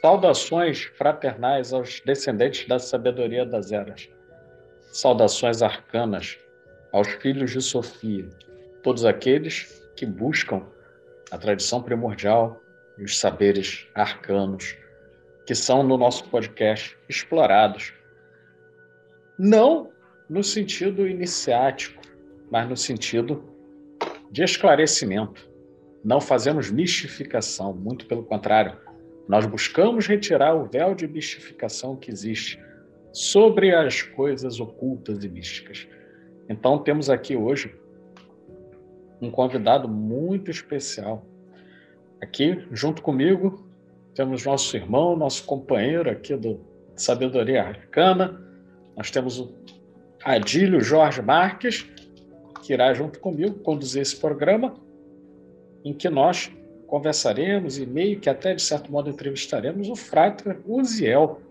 Saudações fraternais aos descendentes da sabedoria das eras. Saudações arcanas aos filhos de Sofia, todos aqueles que buscam a tradição primordial e os saberes arcanos que são no nosso podcast explorados. Não no sentido iniciático, mas no sentido de esclarecimento. Não fazemos mistificação, muito pelo contrário. Nós buscamos retirar o véu de mistificação que existe sobre as coisas ocultas e místicas. Então, temos aqui hoje um convidado muito especial. Aqui, junto comigo, temos nosso irmão, nosso companheiro aqui do Sabedoria Arcana. Nós temos o Adílio Jorge Marques, que irá junto comigo conduzir esse programa, em que nós conversaremos e meio que até de certo modo entrevistaremos o Frater Uziel.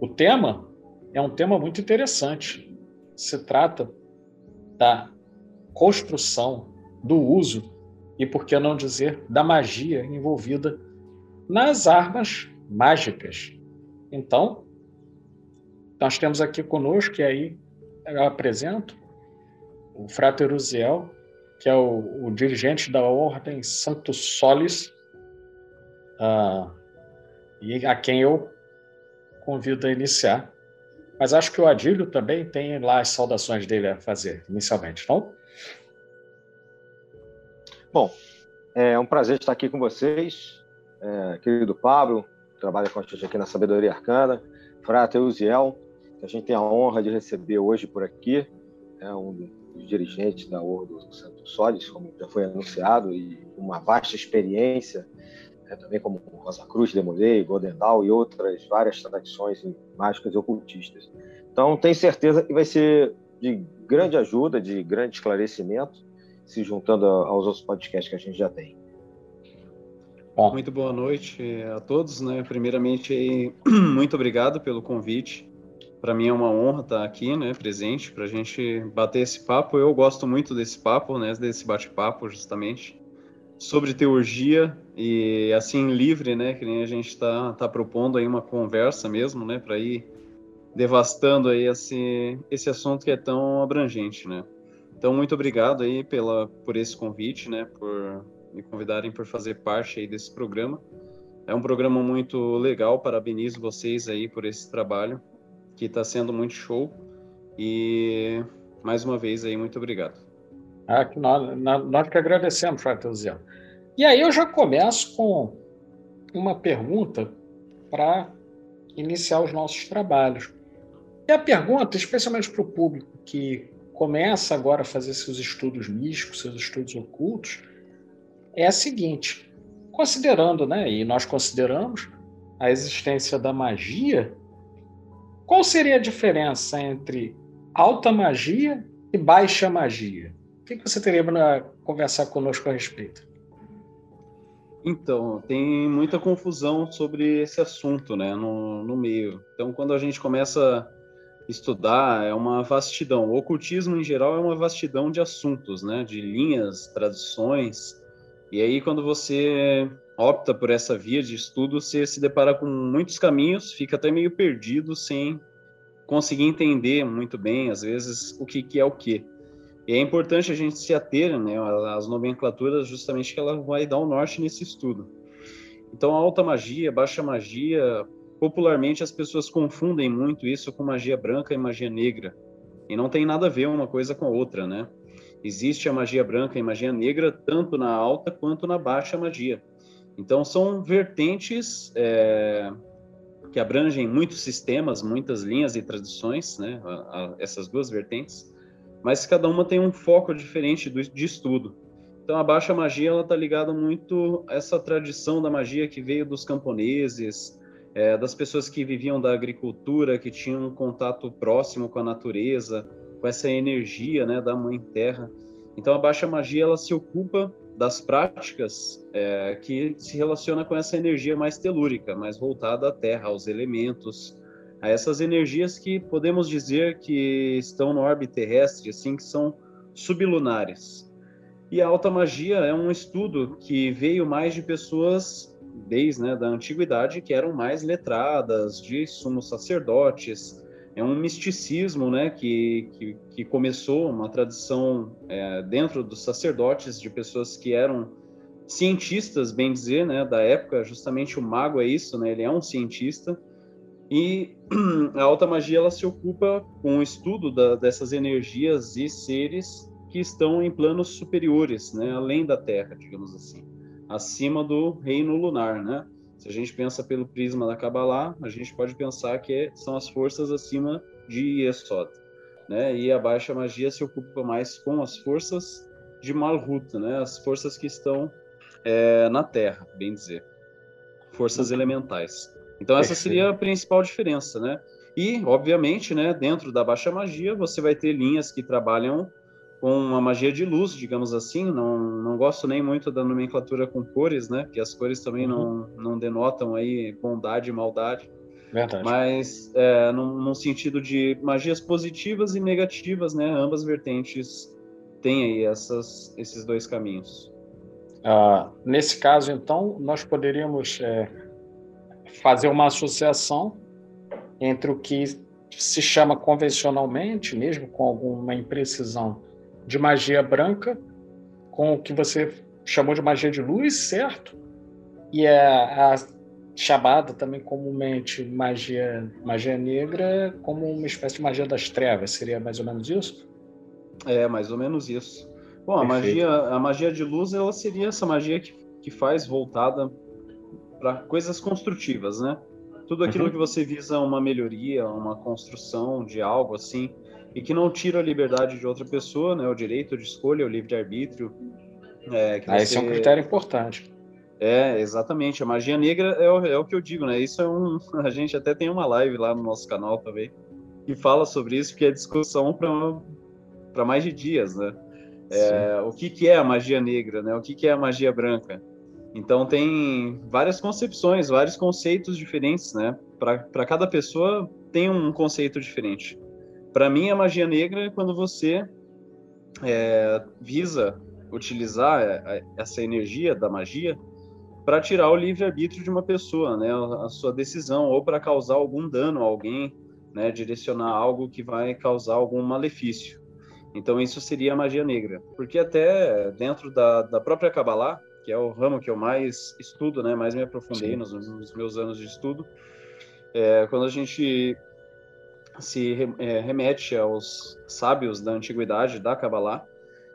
O tema é um tema muito interessante. Se trata da construção, do uso e, por que não dizer, da magia envolvida nas armas mágicas. Então, nós temos aqui conosco, e aí eu apresento, o Frater Uziel, que é o, o dirigente da Ordem Santo Solis, uh, e a quem eu convido a iniciar. Mas acho que o Adílio também tem lá as saudações dele a fazer, inicialmente, não? Bom, é um prazer estar aqui com vocês, é, querido Pablo, que trabalha com a gente aqui na Sabedoria Arcana, Frater Uziel, que a gente tem a honra de receber hoje por aqui, é um dos dirigentes da Ordem do Santo Solis, como já foi anunciado, e uma vasta experiência, né, também como Rosa Cruz, Demolei, Golden Dawn e outras várias tradições mágicas e ocultistas. Então, tenho certeza que vai ser de grande ajuda, de grande esclarecimento, se juntando aos outros podcasts que a gente já tem. Bom. Muito boa noite a todos, né? Primeiramente, muito obrigado pelo convite. Para mim é uma honra estar aqui, né, presente, para a gente bater esse papo. Eu gosto muito desse papo, né, desse bate-papo, justamente, sobre teurgia e assim livre, né, que nem a gente está tá propondo aí uma conversa mesmo, né, para ir devastando aí esse esse assunto que é tão abrangente, né. Então, muito obrigado aí pela, por esse convite, né, por me convidarem por fazer parte aí desse programa. É um programa muito legal, parabenizo vocês aí por esse trabalho, que está sendo muito show. E, mais uma vez aí, muito obrigado. Ah, que nós, nós que agradecemos, Fratelziano. E aí eu já começo com uma pergunta para iniciar os nossos trabalhos. E a pergunta, especialmente para o público que começa agora a fazer seus estudos místicos, seus estudos ocultos, é a seguinte: considerando, né, e nós consideramos a existência da magia, qual seria a diferença entre alta magia e baixa magia? O que você teria para conversar conosco a respeito? Então, tem muita confusão sobre esse assunto, né, no, no meio. Então, quando a gente começa estudar é uma vastidão. O ocultismo, em geral, é uma vastidão de assuntos, né? De linhas, tradições. E aí, quando você opta por essa via de estudo, você se depara com muitos caminhos, fica até meio perdido, sem conseguir entender muito bem, às vezes, o que, que é o que. E é importante a gente se ater né, às nomenclaturas, justamente que ela vai dar o norte nesse estudo. Então, alta magia, baixa magia, popularmente as pessoas confundem muito isso com magia branca e magia negra. E não tem nada a ver uma coisa com a outra, né? Existe a magia branca e magia negra tanto na alta quanto na baixa magia. Então são vertentes é, que abrangem muitos sistemas, muitas linhas e tradições, né? A, a, essas duas vertentes, mas cada uma tem um foco diferente do, de estudo. Então a baixa magia ela está ligada muito a essa tradição da magia que veio dos camponeses, é, das pessoas que viviam da agricultura, que tinham um contato próximo com a natureza, com essa energia né, da mãe terra. Então a baixa magia ela se ocupa das práticas é, que se relaciona com essa energia mais telúrica, mais voltada à Terra, aos elementos, a essas energias que podemos dizer que estão no órbita terrestre, assim, que são sublunares. E a alta magia é um estudo que veio mais de pessoas desde né, da antiguidade que eram mais letradas, de sumos sacerdotes. É um misticismo né, que, que, que começou, uma tradição é, dentro dos sacerdotes, de pessoas que eram cientistas, bem dizer, né, da época. Justamente o mago é isso, né, ele é um cientista. E a alta magia ela se ocupa com o estudo da, dessas energias e seres que estão em planos superiores, né, além da Terra, digamos assim, acima do reino lunar, né? Se a gente pensa pelo prisma da Kabbalah, a gente pode pensar que são as forças acima de Yesod, né? E a baixa magia se ocupa mais com as forças de Malhut, né? As forças que estão é, na Terra, bem dizer, forças elementais. Então essa seria a principal diferença, né? E, obviamente, né, dentro da baixa magia, você vai ter linhas que trabalham com uma magia de luz, digamos assim. Não, não gosto nem muito da nomenclatura com cores, né? Porque as cores também uhum. não, não denotam aí bondade e maldade. Verdade. Mas é, num, num, sentido de magias positivas e negativas, né? Ambas vertentes têm aí essas, esses dois caminhos. Ah, nesse caso, então, nós poderíamos é, fazer uma associação entre o que se chama convencionalmente, mesmo com alguma imprecisão, de magia branca com o que você chamou de magia de luz, certo? E a, a chamada também comumente magia, magia negra como uma espécie de magia das trevas, seria mais ou menos isso? É, mais ou menos isso. Bom, a magia, a magia de luz ela seria essa magia que, que faz voltada para coisas construtivas, né? Tudo aquilo uhum. que você visa uma melhoria, uma construção de algo assim, e que não tira a liberdade de outra pessoa, né? O direito de escolha, o livre-arbítrio. É, ah, você... Esse é um critério importante. É, exatamente. A magia negra é o, é o que eu digo, né? Isso é um. A gente até tem uma live lá no nosso canal também que fala sobre isso, que é discussão para mais de dias, né? É, o que, que é a magia negra, né? O que, que é a magia branca? Então tem várias concepções, vários conceitos diferentes, né? Para cada pessoa tem um conceito diferente. Para mim, a magia negra é quando você é, visa utilizar é, é, essa energia da magia para tirar o livre-arbítrio de uma pessoa, né, a sua decisão, ou para causar algum dano a alguém, né, direcionar algo que vai causar algum malefício. Então, isso seria a magia negra. Porque até dentro da, da própria Kabbalah, que é o ramo que eu mais estudo, né, mais me aprofundei nos, nos, meus anos de estudo, é, quando a gente se é, remete aos sábios da antiguidade da Kabbalah,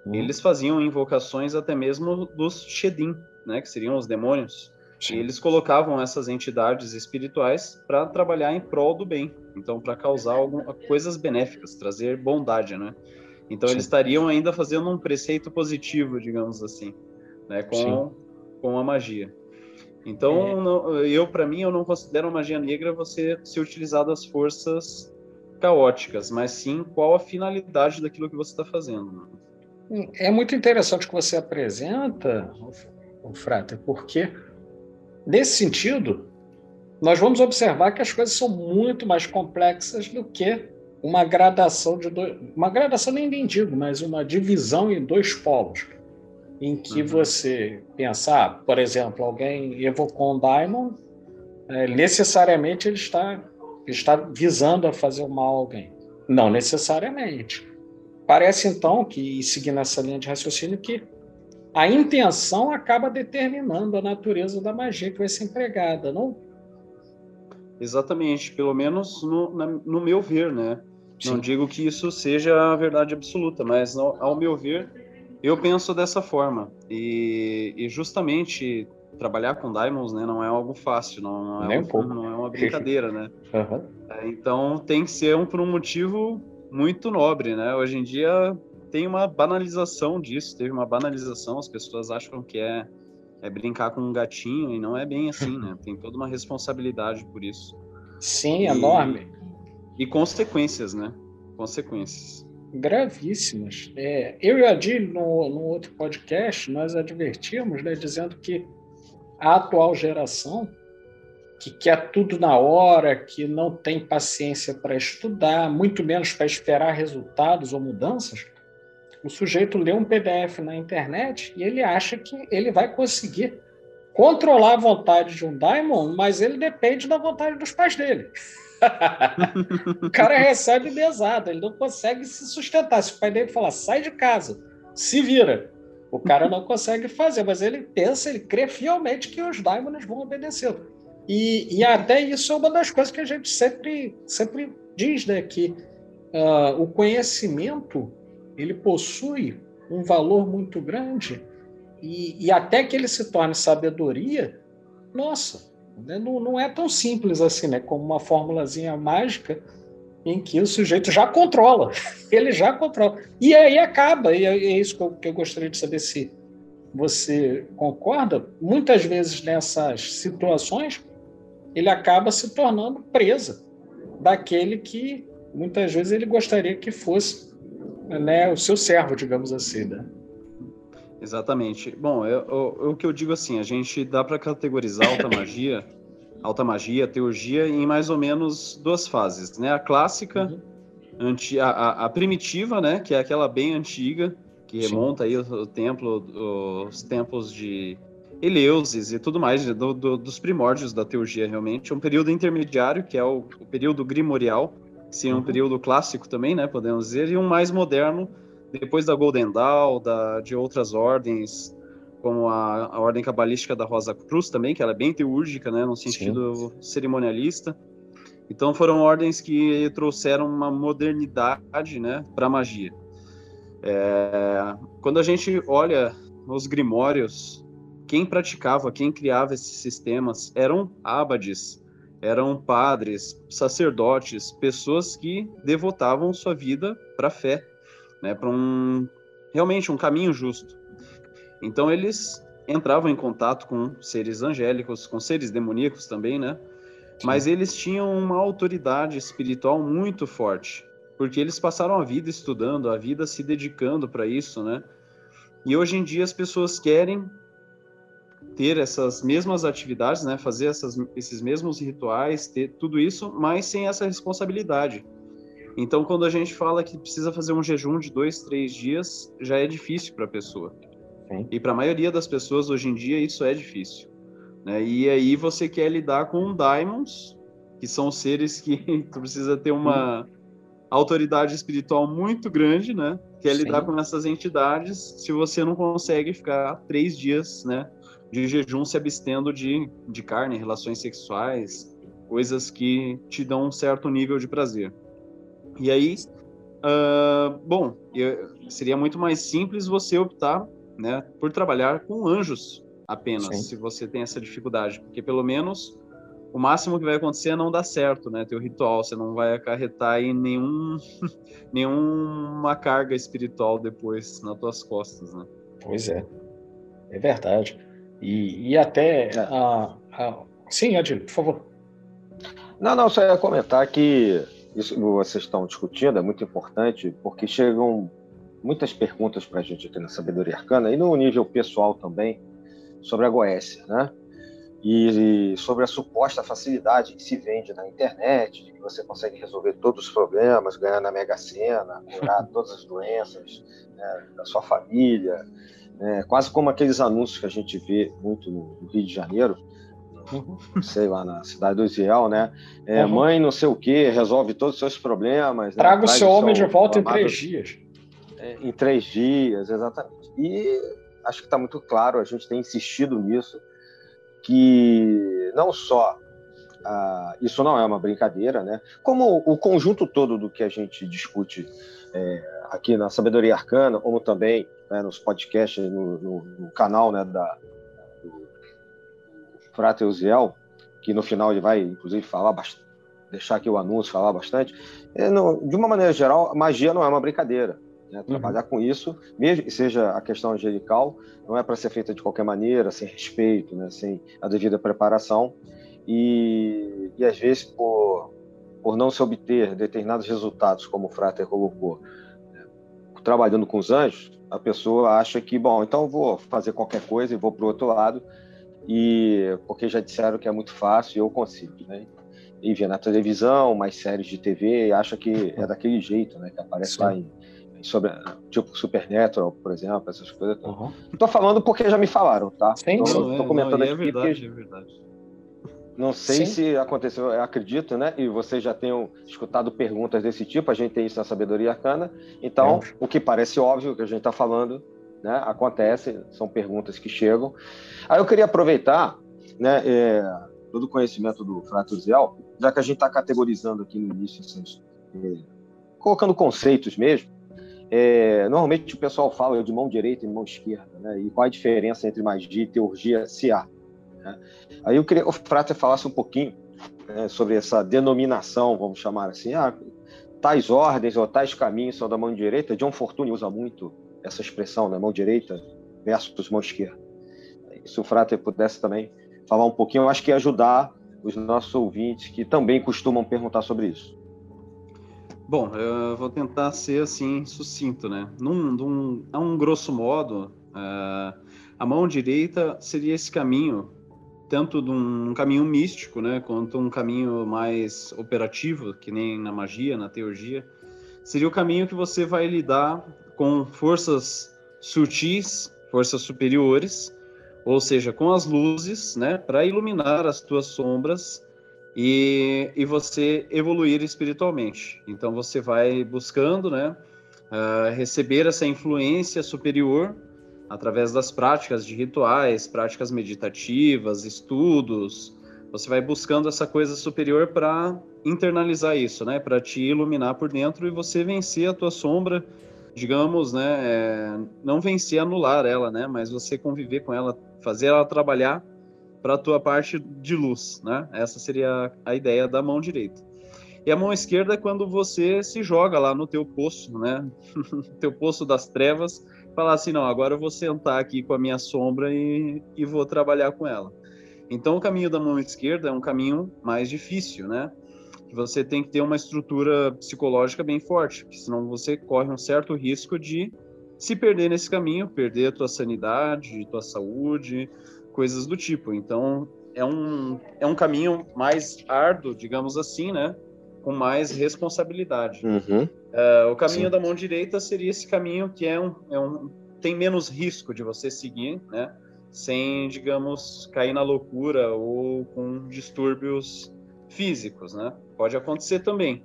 uhum. eles faziam invocações até mesmo dos Shedim, né, que seriam os demônios. Sim. E eles colocavam essas entidades espirituais para trabalhar em prol do bem, então para causar algum, coisas benéficas, trazer bondade, né? Então Sim. eles estariam ainda fazendo um preceito positivo, digamos assim, né, com com a magia. Então, é. não, eu para mim eu não considero a magia negra você se utilizar das forças caóticas, mas sim qual a finalidade daquilo que você está fazendo. Né? É muito interessante o que você apresenta, o Frater, porque nesse sentido nós vamos observar que as coisas são muito mais complexas do que uma gradação de dois, uma gradação nem bem digo, mas uma divisão em dois polos, em que uhum. você pensar, por exemplo, alguém evocou um daimon, é, necessariamente ele está está visando a fazer o mal a alguém. Não necessariamente. Parece então que, seguindo essa linha de raciocínio, que a intenção acaba determinando a natureza da magia que vai ser empregada, não? Exatamente, pelo menos no, na, no meu ver, né? Sim. Não digo que isso seja a verdade absoluta, mas ao meu ver, eu penso dessa forma. E, e justamente trabalhar com diamonds, né, não é algo fácil, não, não é, Nem um, pouco. não é uma brincadeira, né? Uhum. É, então tem que ser um, por um motivo muito nobre, né? Hoje em dia tem uma banalização disso, teve uma banalização, as pessoas acham que é, é brincar com um gatinho e não é bem assim, né? Tem toda uma responsabilidade por isso. Sim, e, enorme. E consequências, né? Consequências. gravíssimas. É, eu e a Adil, no, no outro podcast, nós advertimos, né, dizendo que a atual geração, que quer tudo na hora, que não tem paciência para estudar, muito menos para esperar resultados ou mudanças, o sujeito lê um PDF na internet e ele acha que ele vai conseguir controlar a vontade de um daimon, mas ele depende da vontade dos pais dele. o cara recebe mesada, ele não consegue se sustentar. Se o pai dele falar, sai de casa, se vira, o cara não consegue fazer, mas ele pensa, ele crê fielmente que os daimons vão obedecer. E, e até isso é uma das coisas que a gente sempre, sempre diz, né? Que uh, o conhecimento ele possui um valor muito grande e, e até que ele se torne sabedoria, nossa, né, não, não é tão simples assim, né? Como uma formulazinha mágica em que o sujeito já controla, ele já controla. E aí acaba, e é, é isso que eu, gostaria de saber se você concorda. Muitas vezes nessas situações, ele acaba se tornando presa daquele que muitas vezes ele gostaria que fosse né, o seu servo, digamos assim. Né? Exatamente. Bom, eu, eu, o que eu digo assim, a gente dá para categorizar alta magia, alta magia, teurgia em mais ou menos duas fases, né? A clássica, uhum. anti, a, a, a, primitiva, né? Que é aquela bem antiga, que Sim. remonta aí o, templo, os tempos de Eleusis e tudo mais, do, do, dos primórdios da teurgia realmente. Um período intermediário, que é o, o período grimorial, sim, um uhum. período clássico também, né? Podemos dizer, e um mais moderno, depois da Golden Dawn, da, de outras ordens, como a, a ordem cabalística da Rosa Cruz também, que ela é bem teúrgica, né, no sentido Sim. cerimonialista. Então foram ordens que trouxeram uma modernidade, né, para a magia. É, quando a gente olha os grimórios, quem praticava, quem criava esses sistemas eram abades, eram padres, sacerdotes, pessoas que devotavam sua vida para a fé, né, para um realmente um caminho justo. Então eles entravam em contato com seres angélicos, com seres demoníacos também, né? Sim. Mas eles tinham uma autoridade espiritual muito forte, porque eles passaram a vida estudando, a vida se dedicando para isso, né? E hoje em dia as pessoas querem ter essas mesmas atividades, né? Fazer essas, esses mesmos rituais, ter tudo isso, mas sem essa responsabilidade. Então, quando a gente fala que precisa fazer um jejum de dois, três dias, já é difícil para a pessoa. Sim. E para a maioria das pessoas hoje em dia isso é difícil. Né? E aí você quer lidar com daimons, que são seres que tu precisa ter uma hum. autoridade espiritual muito grande, né? Quer Sim. lidar com essas entidades se você não consegue ficar três dias, né? De jejum se abstendo de, de carne, relações sexuais, coisas que te dão um certo nível de prazer. E aí, uh, bom, eu, seria muito mais simples você optar né, por trabalhar com anjos apenas, Sim. se você tem essa dificuldade, porque pelo menos o máximo que vai acontecer é não dar certo, né? Teu ritual, você não vai acarretar aí nenhum, nenhuma carga espiritual depois nas tuas costas, né? Pois é, é verdade. E, e até a, a... sim, Adil, por favor. Não, não, só ia comentar que isso que vocês estão discutindo é muito importante, porque chegam muitas perguntas para a gente aqui na Sabedoria Arcana, e no nível pessoal também, sobre a Goécia, né? E sobre a suposta facilidade que se vende na internet, de que você consegue resolver todos os problemas, ganhar na Mega Sena, curar todas as doenças né, da sua família, né? quase como aqueles anúncios que a gente vê muito no Rio de Janeiro, Uhum. sei lá, na cidade do Israel, né? É, uhum. Mãe não sei o que, resolve todos os seus problemas. Né? Traga né? o seu homem de volta em três dias. É, em três dias, exatamente. E acho que está muito claro, a gente tem insistido nisso, que não só ah, isso não é uma brincadeira, né? Como o conjunto todo do que a gente discute é, aqui na Sabedoria Arcana, como também né, nos podcasts, no, no, no canal né, da, Frater Uziel, que no final ele vai, inclusive, falar bastante, deixar aqui o anúncio, falar bastante. É, de uma maneira geral, magia não é uma brincadeira. Né? Uhum. Trabalhar com isso, mesmo seja a questão angelical, não é para ser feita de qualquer maneira, sem respeito, né? sem a devida preparação. E, e às vezes, por, por não se obter determinados resultados, como o Frater colocou, né? trabalhando com os anjos, a pessoa acha que, bom, então vou fazer qualquer coisa e vou para o outro lado, e porque já disseram que é muito fácil e eu consigo, né? E vê na televisão, mais séries de TV, e acha que é daquele jeito, né? Que aparece Sim. lá em, sobre tipo Supernatural, por exemplo, essas coisas. Uhum. Não tô falando porque já me falaram, tá? Sim, tô, não, tô é, comentando não, é aqui é verdade, porque... é verdade. Não sei Sim. se aconteceu, eu acredito, né? E vocês já tenham escutado perguntas desse tipo, a gente tem isso na sabedoria arcana. Então, é. o que parece óbvio que a gente está falando, né? Acontece, são perguntas que chegam. Aí eu queria aproveitar, né? É, todo o conhecimento do Frato Ziel, já que a gente está categorizando aqui no início, assim, é, colocando conceitos mesmo. É, normalmente o pessoal fala de mão direita e mão esquerda, né? E qual a diferença entre magia e teurgia, se há? Né? Aí eu queria que o Frater falasse um pouquinho né, sobre essa denominação, vamos chamar assim, ah, tais ordens ou tais caminhos são da mão direita. John Fortune usa muito essa expressão, né, mão direita versus mão esquerda. Se o Frater pudesse também falar um pouquinho, eu acho que ia ajudar os nossos ouvintes que também costumam perguntar sobre isso. Bom, eu vou tentar ser assim sucinto, né? Num, num, a um grosso modo, uh, a mão direita seria esse caminho tanto de um caminho místico, né, quanto um caminho mais operativo, que nem na magia, na teurgia, seria o caminho que você vai lidar com forças sutis, forças superiores, ou seja, com as luzes, né, para iluminar as tuas sombras e, e você evoluir espiritualmente. Então você vai buscando, né, uh, receber essa influência superior através das práticas de rituais, práticas meditativas, estudos. Você vai buscando essa coisa superior para internalizar isso, né? Para te iluminar por dentro e você vencer a tua sombra, digamos, né? É, não vencer, anular ela, né? Mas você conviver com ela, fazer ela trabalhar para a tua parte de luz, né? Essa seria a ideia da mão direita. E a mão esquerda é quando você se joga lá no teu poço, né? teu poço das trevas falar assim, não, agora eu vou sentar aqui com a minha sombra e, e vou trabalhar com ela. Então, o caminho da mão esquerda é um caminho mais difícil, né? Você tem que ter uma estrutura psicológica bem forte, porque senão você corre um certo risco de se perder nesse caminho, perder a tua sanidade, tua saúde, coisas do tipo. Então, é um, é um caminho mais árduo, digamos assim, né? Com mais responsabilidade. Uhum. Uh, o caminho Sim. da mão direita seria esse caminho que é um, é um, tem menos risco de você seguir, né? Sem, digamos, cair na loucura ou com distúrbios físicos, né? Pode acontecer também,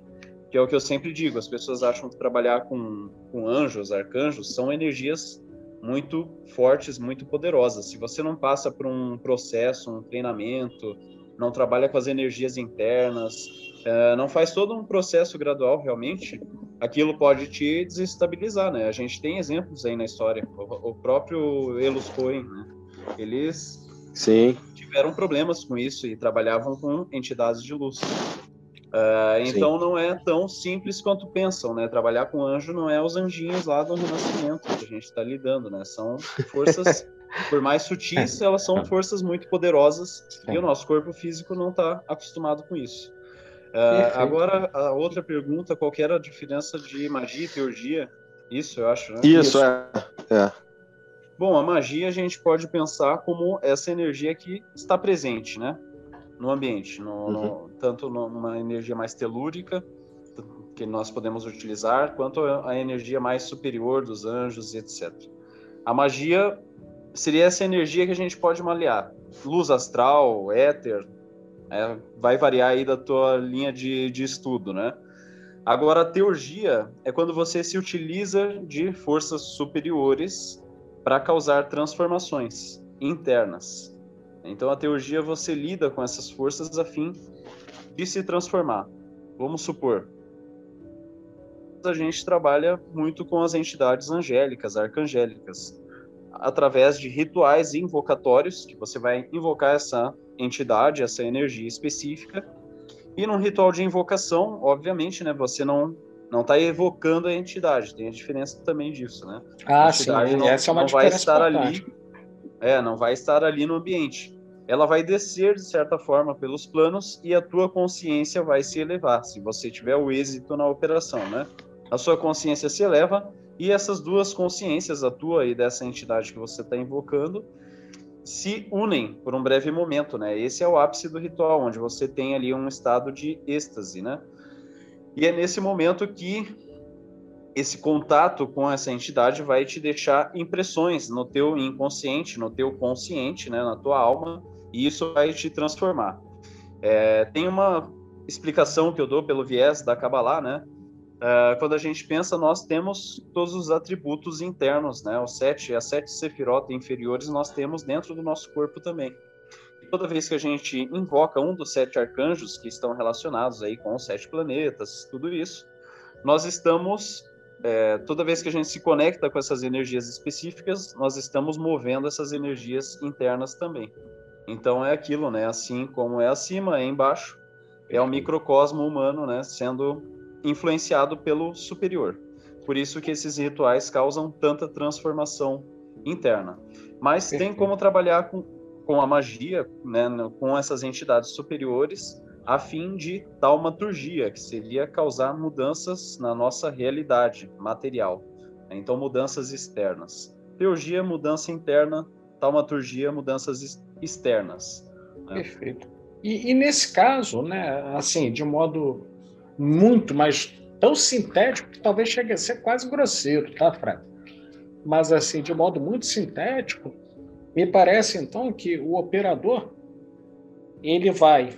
que é o que eu sempre digo. As pessoas acham que trabalhar com, com anjos, arcanjos, são energias muito fortes, muito poderosas. Se você não passa por um processo, um treinamento, não trabalha com as energias internas, uh, não faz todo um processo gradual realmente, aquilo pode te desestabilizar, né? A gente tem exemplos aí na história. O, próprio Elos Cohen, né? Eles Sim. tiveram problemas com isso e trabalhavam com entidades de luz. Uh, então não é tão simples quanto pensam, né? Trabalhar com anjo não é os anjinhos lá do Renascimento que a gente está lidando, né? São forças, por mais sutis, elas são forças muito poderosas e o nosso corpo físico não está acostumado com isso. Uh, agora, a outra pergunta, qual era a diferença de magia e teurgia? Isso, eu acho, né? Isso, Isso. É. é. Bom, a magia a gente pode pensar como essa energia que está presente, né? No ambiente, no, uhum. no, tanto numa energia mais telúrica, que nós podemos utilizar, quanto a energia mais superior dos anjos, etc. A magia seria essa energia que a gente pode malear. Luz astral, éter, é, vai variar aí da tua linha de, de estudo, né? Agora, a teurgia é quando você se utiliza de forças superiores para causar transformações internas. Então, a teurgia você lida com essas forças a fim de se transformar. Vamos supor, a gente trabalha muito com as entidades angélicas, arcangélicas, através de rituais invocatórios, que você vai invocar essa entidade, essa energia específica. E num ritual de invocação, obviamente, né, você não não está evocando a entidade. Tem a diferença também disso, né? Ah, a sim. Não, essa é uma não vai estar ali. É, não vai estar ali no ambiente. Ela vai descer de certa forma pelos planos e a tua consciência vai se elevar. Se você tiver o êxito na operação, né? A sua consciência se eleva e essas duas consciências, a tua e dessa entidade que você está invocando, se unem por um breve momento, né? Esse é o ápice do ritual, onde você tem ali um estado de êxtase, né? E é nesse momento que esse contato com essa entidade vai te deixar impressões no teu inconsciente, no teu consciente, né, na tua alma, e isso vai te transformar. É, tem uma explicação que eu dou pelo viés da Kabbalah, né? É, quando a gente pensa, nós temos todos os atributos internos, né? Os sete, as sete sefirot inferiores nós temos dentro do nosso corpo também. E toda vez que a gente invoca um dos sete arcanjos que estão relacionados aí com os sete planetas, tudo isso, nós estamos é, toda vez que a gente se conecta com essas energias específicas, nós estamos movendo essas energias internas também. Então é aquilo, né? Assim como é acima, é embaixo. É o microcosmo humano, né? Sendo influenciado pelo superior. Por isso que esses rituais causam tanta transformação interna. Mas Perfeito. tem como trabalhar com, com a magia, né? Com essas entidades superiores a fim de taumaturgia, que seria causar mudanças na nossa realidade material. Então, mudanças externas. Teurgia, mudança interna, taumaturgia, mudanças externas. Né? Perfeito. E, e, nesse caso, né, assim, de modo muito mais tão sintético que talvez chegue a ser quase grosseiro, tá, Fred? Mas assim, de modo muito sintético, me parece então que o operador ele vai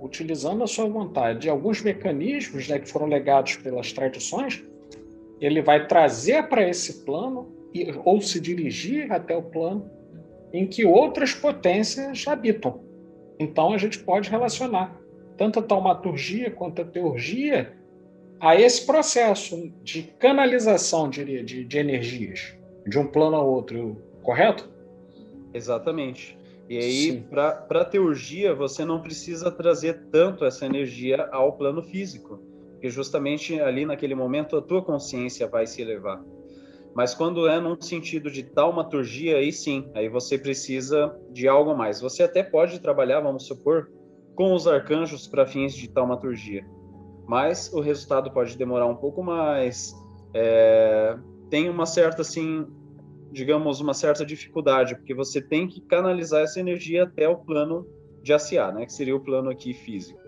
utilizando a sua vontade de alguns mecanismos né, que foram legados pelas tradições, ele vai trazer para esse plano ou se dirigir até o plano em que outras potências habitam. Então a gente pode relacionar tanto a taumaturgia quanto a teurgia a esse processo de canalização, diria, de, de energias de um plano a outro, correto? Exatamente. E aí, para a teurgia, você não precisa trazer tanto essa energia ao plano físico, porque justamente ali naquele momento a tua consciência vai se elevar. Mas quando é num sentido de taumaturgia, aí sim, aí você precisa de algo mais. Você até pode trabalhar, vamos supor, com os arcanjos para fins de taumaturgia, mas o resultado pode demorar um pouco mais. É, tem uma certa assim digamos, uma certa dificuldade, porque você tem que canalizar essa energia até o plano de ACA, né, que seria o plano aqui físico.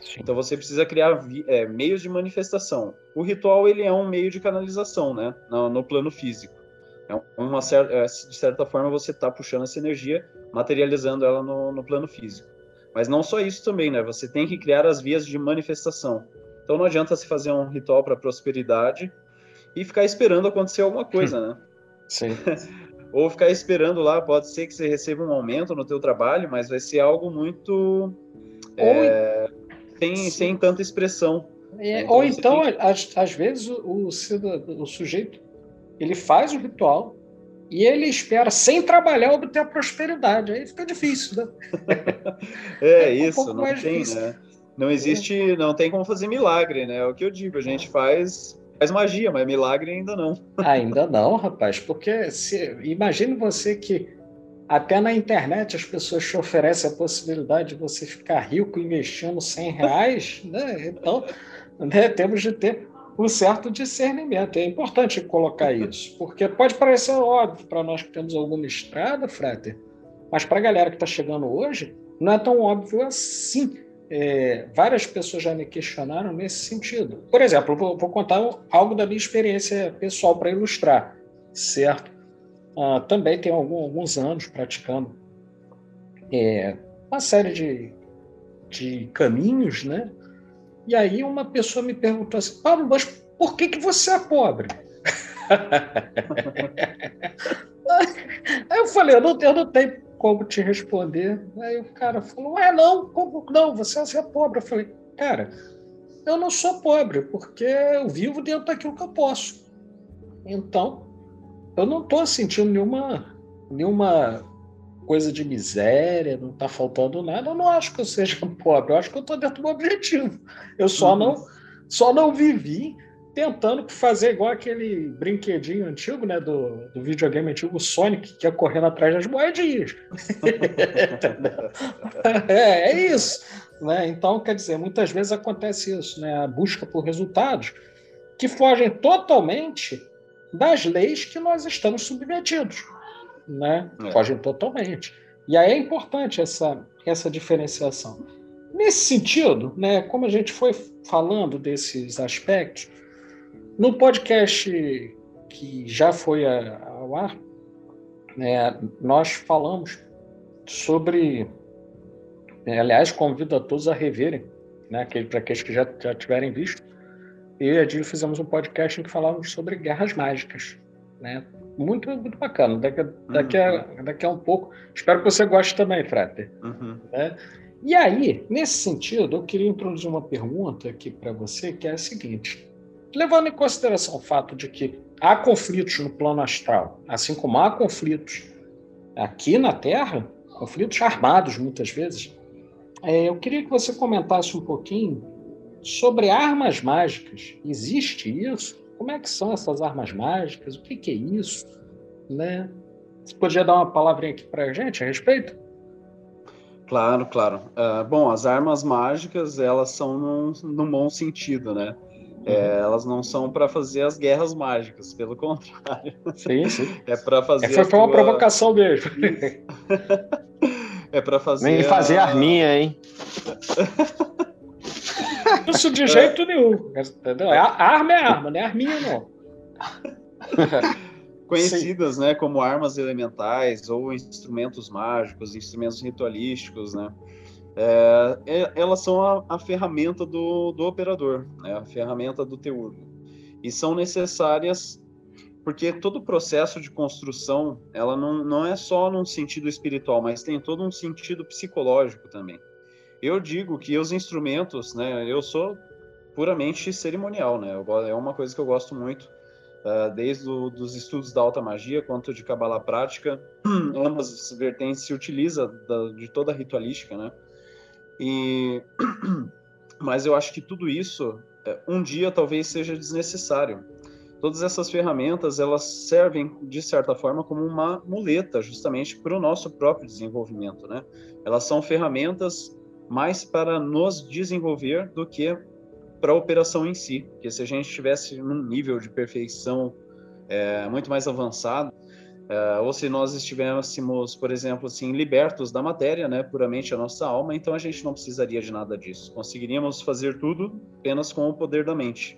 Sim. Então você precisa criar é, meios de manifestação. O ritual ele é um meio de canalização, né, no, no plano físico. É uma certa, é, de certa forma você está puxando essa energia, materializando ela no, no plano físico. Mas não só isso também, né? Você tem que criar as vias de manifestação. Então não adianta se fazer um ritual para prosperidade e ficar esperando acontecer alguma coisa, né? Sim. Ou ficar esperando lá, pode ser que você receba um aumento no teu trabalho, mas vai ser algo muito é, sem, sem tanta expressão. É, então, ou então, que... às, às vezes, o, o, o sujeito ele faz o ritual e ele espera, sem trabalhar, obter a prosperidade. Aí fica difícil, né? é, é isso, um não tem, difícil. né? Não existe, não tem como fazer milagre, né? É o que eu digo, a gente faz faz magia, mas milagre ainda não. Ainda não, rapaz, porque se, imagine você que até na internet as pessoas te oferecem a possibilidade de você ficar rico investindo 100 reais, né? Então, né, temos de ter um certo discernimento. É importante colocar isso, porque pode parecer óbvio para nós que temos alguma estrada, Frater, mas para a galera que está chegando hoje, não é tão óbvio assim é, várias pessoas já me questionaram nesse sentido. Por exemplo, vou, vou contar algo da minha experiência pessoal para ilustrar, certo? Uh, também tenho algum, alguns anos praticando é, uma série de, de caminhos, né? E aí uma pessoa me perguntou assim, Paulo, mas por que, que você é pobre? aí eu falei, eu não, eu não tenho como te responder. Aí o cara falou: É, não, como não? Você, você é pobre. Eu falei: Cara, eu não sou pobre, porque eu vivo dentro daquilo que eu posso. Então, eu não estou sentindo nenhuma, nenhuma coisa de miséria, não está faltando nada. Eu não acho que eu seja pobre, eu acho que eu estou dentro do meu objetivo. Eu só, uhum. não, só não vivi tentando fazer igual aquele brinquedinho antigo, né, do, do videogame antigo, o Sonic, que ia correndo atrás das moedinhas. é, é isso. Né? Então, quer dizer, muitas vezes acontece isso, né? a busca por resultados que fogem totalmente das leis que nós estamos submetidos, né? É. Fogem totalmente. E aí é importante essa, essa diferenciação. Nesse sentido, né, como a gente foi falando desses aspectos, no podcast que já foi ao ar, né, nós falamos sobre. Né, aliás, convido a todos a reverem, né, para aqueles que já, já tiverem visto. Eu e a Dil fizemos um podcast em que falávamos sobre guerras mágicas. Né? Muito, muito bacana. Daqui, daqui, a, uhum. daqui a um pouco. Espero que você goste também, Frater. Uhum. Né? E aí, nesse sentido, eu queria introduzir uma pergunta aqui para você, que é a seguinte: levando em consideração o fato de que há conflitos no plano astral, assim como há conflitos aqui na Terra, conflitos armados muitas vezes, é, eu queria que você comentasse um pouquinho sobre armas mágicas. Existe isso? Como é que são essas armas mágicas? O que, que é isso? Né? Você podia dar uma palavrinha aqui para a gente a respeito? Claro, claro. Uh, bom, as armas mágicas, elas são num, num bom sentido, né? É, elas não são para fazer as guerras mágicas, pelo contrário. Sim, sim. É para fazer. É, foi, foi uma tua... provocação mesmo. é para fazer. Nem fazer a... arminha, hein? Isso de jeito nenhum. Entendeu? A arma é arma, não é arminha, não. conhecidas né, como armas elementais ou instrumentos mágicos, instrumentos ritualísticos, né? É, é, elas são a, a ferramenta do, do, operador, né, a ferramenta do teurgo. E são necessárias porque todo o processo de construção, ela não, não é só num sentido espiritual, mas tem todo um sentido psicológico também. Eu digo que os instrumentos, né, eu sou puramente cerimonial, né, é uma coisa que eu gosto muito uh, desde o, dos estudos da alta magia quanto de cabala prática, ambas vertentes se utiliza da, de toda a ritualística, né? E mas eu acho que tudo isso é, um dia talvez seja desnecessário. Todas essas ferramentas elas servem de certa forma como uma muleta justamente para o nosso próprio desenvolvimento, né? Elas são ferramentas mais para nos desenvolver do que para a operação em si. Porque se a gente estivesse num nível de perfeição é, muito mais avançado, é, ou se nós estivéssemos, por exemplo, assim, libertos da matéria, né, puramente a nossa alma, então a gente não precisaria de nada disso. Conseguiríamos fazer tudo apenas com o poder da mente.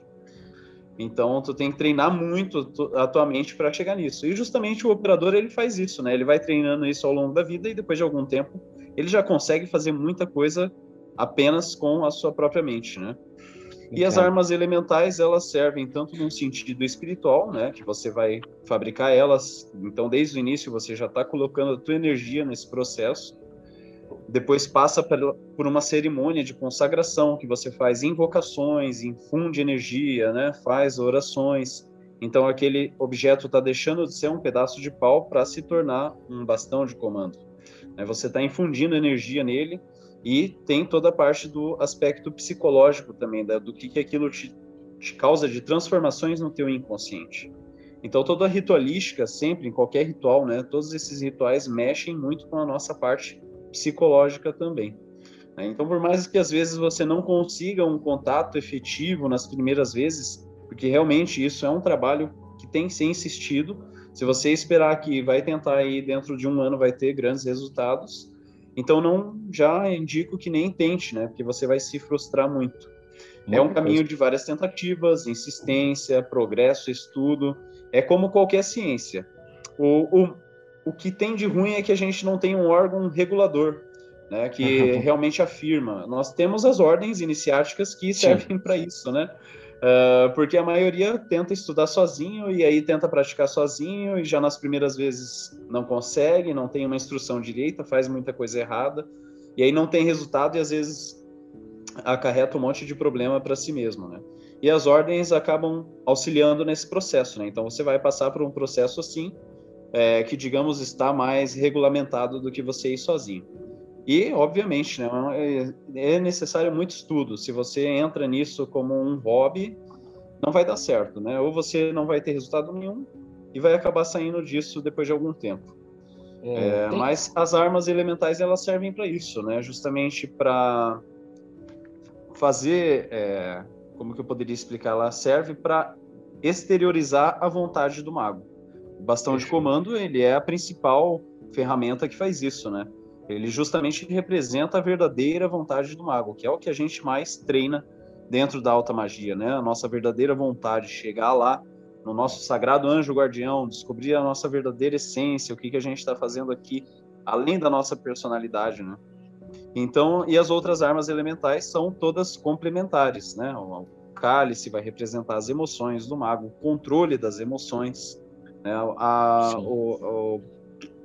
Então, tu tem que treinar muito a tua mente para chegar nisso. E justamente o operador ele faz isso, né? Ele vai treinando isso ao longo da vida e depois de algum tempo ele já consegue fazer muita coisa apenas com a sua própria mente, né? E as armas elementais, elas servem tanto num sentido espiritual, né, que você vai fabricar elas, então desde o início você já está colocando a tua energia nesse processo. Depois passa por uma cerimônia de consagração, que você faz invocações, infunde energia, né, faz orações. Então aquele objeto está deixando de ser um pedaço de pau para se tornar um bastão de comando. Você está infundindo energia nele e tem toda a parte do aspecto psicológico também, da, do que, que aquilo te, te causa de transformações no teu inconsciente. Então, toda a ritualística, sempre, em qualquer ritual, né, todos esses rituais mexem muito com a nossa parte psicológica também. Né? Então, por mais que às vezes você não consiga um contato efetivo nas primeiras vezes, porque realmente isso é um trabalho que tem que ser insistido, se você esperar que vai tentar ir dentro de um ano vai ter grandes resultados, então não já indico que nem tente, né? Porque você vai se frustrar muito. muito é um caminho de várias tentativas, insistência, progresso, estudo. É como qualquer ciência. O, o, o que tem de ruim é que a gente não tem um órgão regulador, né? Que realmente afirma. Nós temos as ordens iniciáticas que servem para isso, né? Uh, porque a maioria tenta estudar sozinho e aí tenta praticar sozinho e já nas primeiras vezes não consegue, não tem uma instrução direita, faz muita coisa errada e aí não tem resultado e às vezes acarreta um monte de problema para si mesmo, né? E as ordens acabam auxiliando nesse processo, né? Então você vai passar por um processo assim, é, que digamos está mais regulamentado do que você ir sozinho. E, obviamente, né, é, é necessário muito estudo. Se você entra nisso como um hobby, não vai dar certo, né? Ou você não vai ter resultado nenhum e vai acabar saindo disso depois de algum tempo. É, é, tem... Mas as armas elementais elas servem para isso, né? Justamente para fazer, é, como que eu poderia explicar? Ela serve para exteriorizar a vontade do mago. O bastão de comando ele é a principal ferramenta que faz isso, né? Ele justamente representa a verdadeira vontade do mago, que é o que a gente mais treina dentro da alta magia, né? A nossa verdadeira vontade, chegar lá no nosso sagrado anjo guardião, descobrir a nossa verdadeira essência, o que, que a gente está fazendo aqui, além da nossa personalidade, né? Então, e as outras armas elementais são todas complementares, né? O cálice vai representar as emoções do mago, o controle das emoções, né? A, o,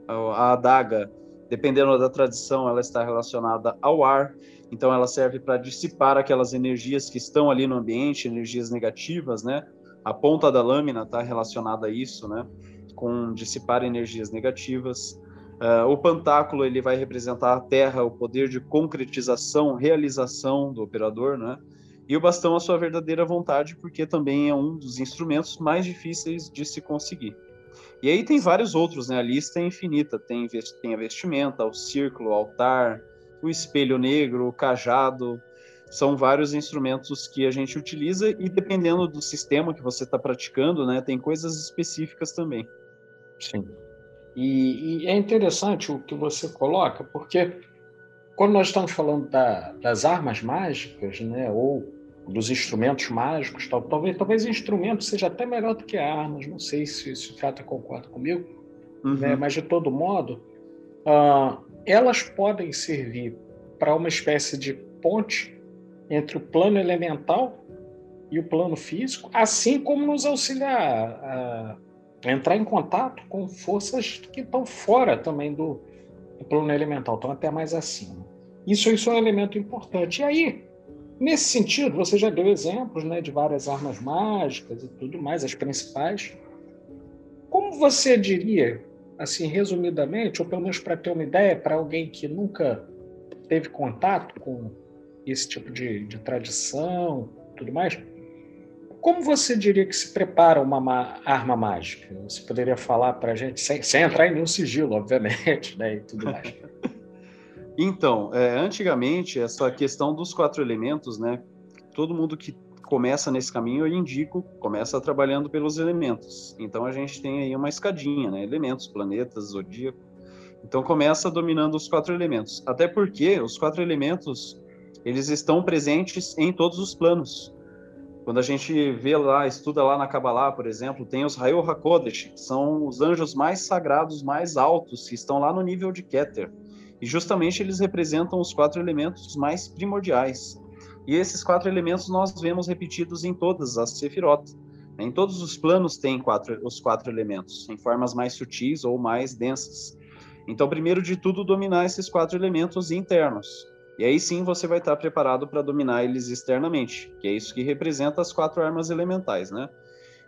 o, a adaga, dependendo da tradição, ela está relacionada ao ar, então ela serve para dissipar aquelas energias que estão ali no ambiente, energias negativas, né? A ponta da lâmina está relacionada a isso, né? Com dissipar energias negativas. Uh, o pantáculo ele vai representar a terra, o poder de concretização, realização do operador, né? E o bastão a sua verdadeira vontade, porque também é um dos instrumentos mais difíceis de se conseguir. E aí tem vários outros, né? A lista é infinita. Tem, tem a vestimenta, o círculo, o altar, o espelho negro, o cajado. São vários instrumentos que a gente utiliza e dependendo do sistema que você está praticando, né? Tem coisas específicas também. Sim. E, e, é interessante o que você coloca, porque quando nós estamos falando da, das armas mágicas, né? Ou dos instrumentos mágicos, tal, talvez, talvez instrumento seja até melhor do que armas, não sei se, se o Fata concorda comigo, uhum. né? mas de todo modo, uh, elas podem servir para uma espécie de ponte entre o plano elemental e o plano físico, assim como nos auxiliar a, a entrar em contato com forças que estão fora também do, do plano elemental, estão até mais acima. Isso, isso é um elemento importante. E aí, Nesse sentido, você já deu exemplos né, de várias armas mágicas e tudo mais, as principais. Como você diria, assim, resumidamente, ou pelo menos para ter uma ideia, para alguém que nunca teve contato com esse tipo de, de tradição tudo mais, como você diria que se prepara uma arma mágica? Você poderia falar para a gente, sem, sem entrar em nenhum sigilo, obviamente, né, e tudo mais. Então, é, antigamente, essa questão dos quatro elementos, né? Todo mundo que começa nesse caminho, eu indico, começa trabalhando pelos elementos. Então, a gente tem aí uma escadinha, né? Elementos, planetas, zodíaco. Então, começa dominando os quatro elementos. Até porque os quatro elementos, eles estão presentes em todos os planos. Quando a gente vê lá, estuda lá na Kabbalah, por exemplo, tem os Rayo HaKodesh, que são os anjos mais sagrados, mais altos, que estão lá no nível de Keter. E justamente eles representam os quatro elementos mais primordiais. E esses quatro elementos nós vemos repetidos em todas as Sefirot. Em todos os planos tem quatro, os quatro elementos, em formas mais sutis ou mais densas. Então, primeiro de tudo, dominar esses quatro elementos internos. E aí sim você vai estar preparado para dominar eles externamente, que é isso que representa as quatro armas elementais, né?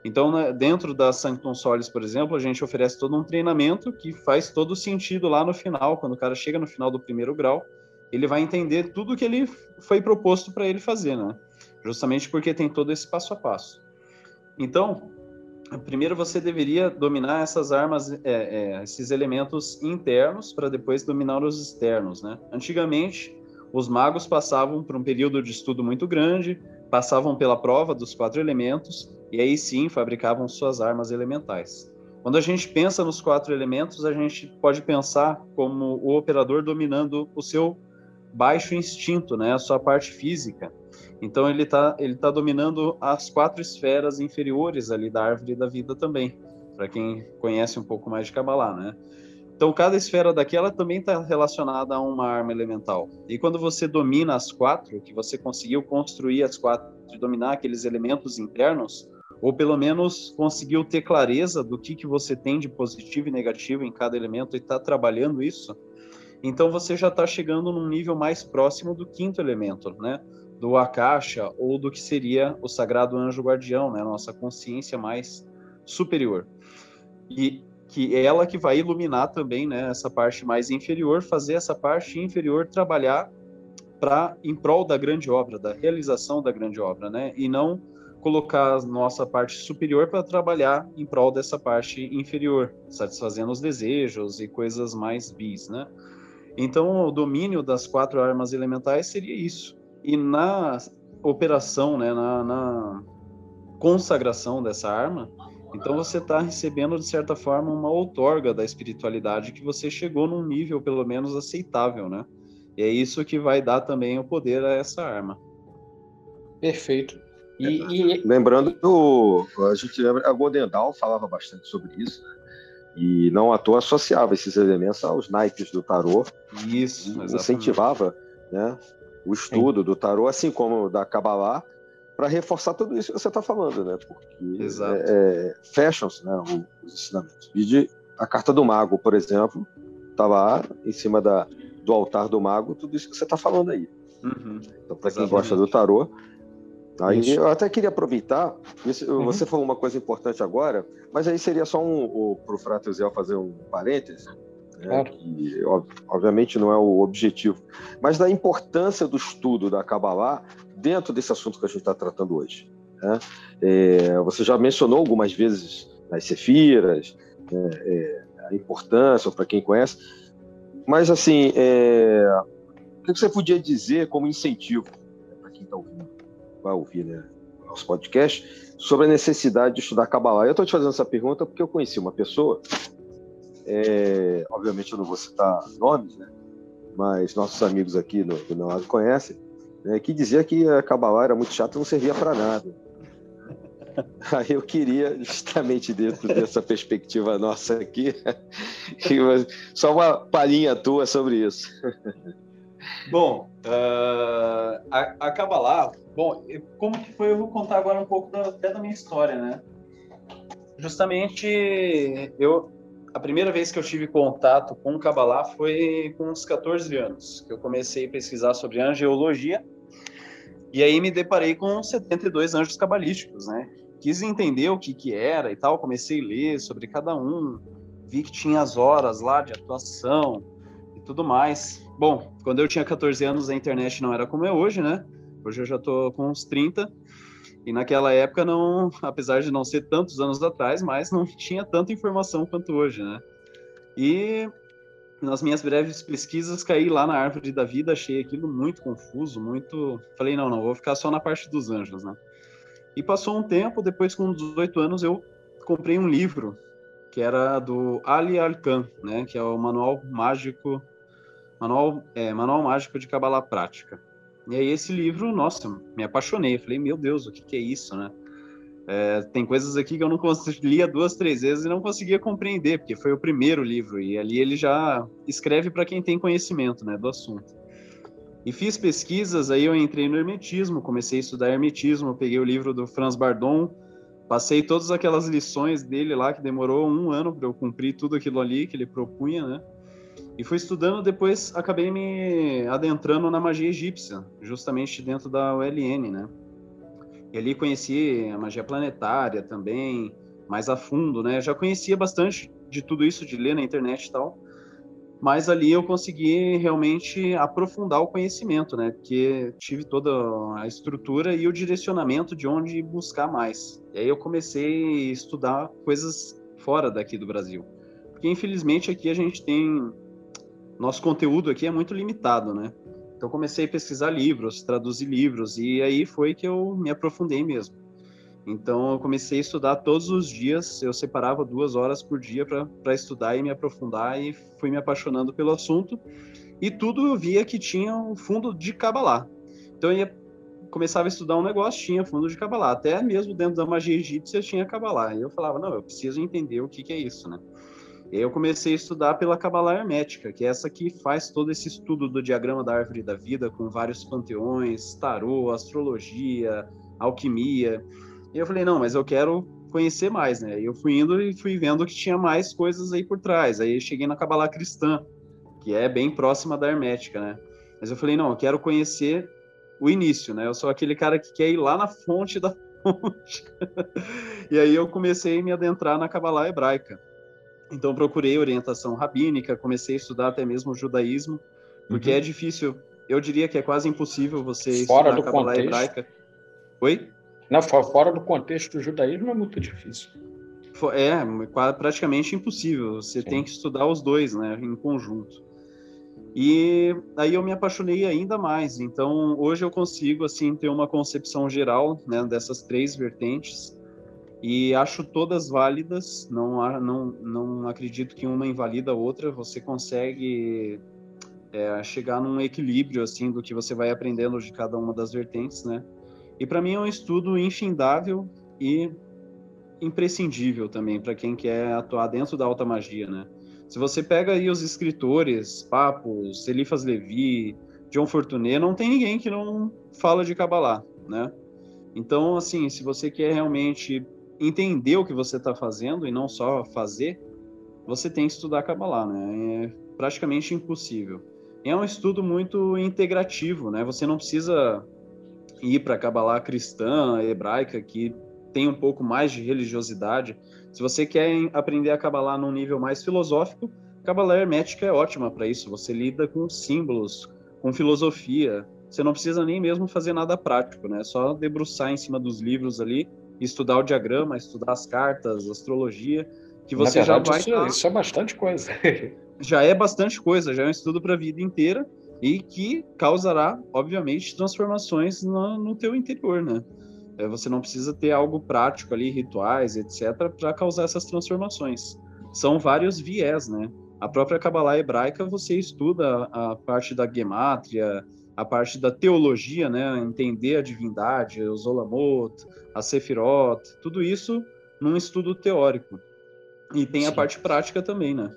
Então, né, dentro da Sanctum Solis, por exemplo, a gente oferece todo um treinamento que faz todo sentido lá no final, quando o cara chega no final do primeiro grau, ele vai entender tudo que ele foi proposto para ele fazer, né? Justamente porque tem todo esse passo a passo. Então, primeiro você deveria dominar essas armas, é, é, esses elementos internos, para depois dominar os externos, né? Antigamente, os magos passavam por um período de estudo muito grande, passavam pela prova dos quatro elementos, e aí sim fabricavam suas armas elementais. Quando a gente pensa nos quatro elementos, a gente pode pensar como o operador dominando o seu baixo instinto, né, a sua parte física. Então ele está ele tá dominando as quatro esferas inferiores ali da árvore da vida também, para quem conhece um pouco mais de Kabbalah, né? Então cada esfera daquela também está relacionada a uma arma elemental. E quando você domina as quatro, que você conseguiu construir as quatro e dominar aqueles elementos internos, ou pelo menos conseguiu ter clareza do que, que você tem de positivo e negativo em cada elemento e está trabalhando isso, então você já está chegando num nível mais próximo do quinto elemento, né? Do Akasha ou do que seria o Sagrado Anjo Guardião, né? Nossa consciência mais superior. E que é ela que vai iluminar também, né? Essa parte mais inferior, fazer essa parte inferior trabalhar para em prol da grande obra, da realização da grande obra, né? E não colocar a nossa parte superior para trabalhar em prol dessa parte inferior, satisfazendo os desejos e coisas mais bis, né? Então, o domínio das quatro armas elementais seria isso. E na operação, né, na, na, consagração dessa arma, então você está recebendo, de certa forma, uma outorga da espiritualidade que você chegou num nível, pelo menos, aceitável, né? E é isso que vai dar também o poder a essa arma. Perfeito. E, e... Lembrando a gente lembra, a Golden Dawn falava bastante sobre isso, né? E não à toa associava esses elementos aos naipes do tarô. Isso. Incentivava né, o estudo Sim. do tarô, assim como da Kabbalah, para reforçar tudo isso que você está falando, né? Porque é, é, fecham-se né, os ensinamentos. E a carta do mago, por exemplo, está lá em cima da, do altar do mago, tudo isso que você está falando aí. Uhum. Então, para quem gosta do tarô, aí isso. eu até queria aproveitar, isso, uhum. você falou uma coisa importante agora, mas aí seria só um, para o Frato Zé fazer um parêntese, né, claro. que obviamente não é o objetivo, mas da importância do estudo da Kabbalah dentro desse assunto que a gente está tratando hoje. Né? É, você já mencionou algumas vezes as cefiras, né, é, a importância para quem conhece, mas assim, é, o que você podia dizer como incentivo né, para quem está ouvindo, vai ouvir né, o nosso podcast, sobre a necessidade de estudar Kabbalah? Eu estou te fazendo essa pergunta porque eu conheci uma pessoa, é, obviamente eu não vou citar nomes, né, mas nossos amigos aqui do meu lado conhecem, né, que dizia que a Kabbalah era muito chata e não servia para nada. Aí eu queria, justamente dentro dessa perspectiva nossa aqui, só uma palhinha tua sobre isso. Bom, uh, a, a Kabbalah, bom, como que foi, eu vou contar agora um pouco da, até da minha história, né? Justamente, eu, a primeira vez que eu tive contato com o Kabbalah foi com uns 14 anos, que eu comecei a pesquisar sobre angeologia, e aí me deparei com 72 anjos cabalísticos, né? Quis entender o que que era e tal, comecei a ler sobre cada um, vi que tinha as horas lá de atuação e tudo mais. Bom, quando eu tinha 14 anos a internet não era como é hoje, né? Hoje eu já tô com uns 30, e naquela época não, apesar de não ser tantos anos atrás, mas não tinha tanta informação quanto hoje, né? E nas minhas breves pesquisas caí lá na árvore da vida, achei aquilo muito confuso, muito, falei não, não, vou ficar só na parte dos anjos, né? E passou um tempo, depois com 18 anos eu comprei um livro que era do Ali Alkan, né, que é o manual mágico, manual, é, manual mágico de cabala prática. E aí esse livro, nossa, me apaixonei. Falei, meu Deus, o que, que é isso, né? É, tem coisas aqui que eu não lia duas, três vezes e não conseguia compreender, porque foi o primeiro livro e ali ele já escreve para quem tem conhecimento, né, do assunto. E fiz pesquisas, aí eu entrei no hermetismo, comecei a estudar hermetismo, peguei o livro do Franz Bardon, passei todas aquelas lições dele lá que demorou um ano para eu cumprir tudo aquilo ali que ele propunha, né? E fui estudando, depois acabei me adentrando na magia egípcia, justamente dentro da ULN, né? E ali conheci a magia planetária também, mais a fundo, né? Já conhecia bastante de tudo isso, de ler na internet e tal, mas ali eu consegui realmente aprofundar o conhecimento, né? Porque tive toda a estrutura e o direcionamento de onde buscar mais. E aí eu comecei a estudar coisas fora daqui do Brasil. Porque infelizmente aqui a gente tem nosso conteúdo aqui é muito limitado, né? Então comecei a pesquisar livros, traduzir livros e aí foi que eu me aprofundei mesmo. Então eu comecei a estudar todos os dias, eu separava duas horas por dia para estudar e me aprofundar e fui me apaixonando pelo assunto. E tudo eu via que tinha um fundo de Kabbalah. Então eu ia, começava a estudar um negócio, tinha fundo de Kabbalah. Até mesmo dentro da magia egípcia tinha Kabbalah. E eu falava, não, eu preciso entender o que, que é isso, né? E eu comecei a estudar pela Kabbalah Hermética, que é essa que faz todo esse estudo do diagrama da árvore da vida, com vários panteões, tarô, astrologia, alquimia. E eu falei, não, mas eu quero conhecer mais, né? E eu fui indo e fui vendo que tinha mais coisas aí por trás. Aí cheguei na Kabbalah cristã, que é bem próxima da Hermética, né? Mas eu falei, não, eu quero conhecer o início, né? Eu sou aquele cara que quer ir lá na fonte da fonte. e aí eu comecei a me adentrar na Kabbalah hebraica. Então procurei orientação rabínica, comecei a estudar até mesmo o judaísmo, porque uhum. é difícil, eu diria que é quase impossível você fora estudar a Kabbalah contexto. hebraica. Oi? Não, fora do contexto do judaísmo é muito difícil. É, praticamente impossível. Você Sim. tem que estudar os dois, né, em conjunto. E aí eu me apaixonei ainda mais. Então, hoje eu consigo assim ter uma concepção geral, né, dessas três vertentes e acho todas válidas. Não não não acredito que uma invalida a outra. Você consegue é, chegar num equilíbrio assim do que você vai aprendendo de cada uma das vertentes, né? E para mim é um estudo infindável e imprescindível também para quem quer atuar dentro da alta magia, né? Se você pega aí os escritores, Papos, Elifas Levi, John Fortuné, não tem ninguém que não fala de Kabbalah, né? Então, assim, se você quer realmente entender o que você está fazendo e não só fazer, você tem que estudar Kabbalah, né? É praticamente impossível. É um estudo muito integrativo, né? Você não precisa ir para Kabbalah cristã, hebraica, que tem um pouco mais de religiosidade. Se você quer aprender a Kabbalah num nível mais filosófico, Kabbalah hermética é ótima para isso. Você lida com símbolos, com filosofia. Você não precisa nem mesmo fazer nada prático, né? É só debruçar em cima dos livros ali, estudar o diagrama, estudar as cartas, astrologia, que você verdade, já vai. Isso, isso é bastante coisa. já é bastante coisa, já é um estudo para a vida inteira e que causará, obviamente, transformações no, no teu interior, né? É, você não precisa ter algo prático ali, rituais, etc., para causar essas transformações. São vários viés, né? A própria Kabbalah hebraica, você estuda a parte da gemátria, a parte da teologia, né? Entender a divindade, os olamot, a sefirot, tudo isso num estudo teórico. E tem Sim. a parte prática também, né?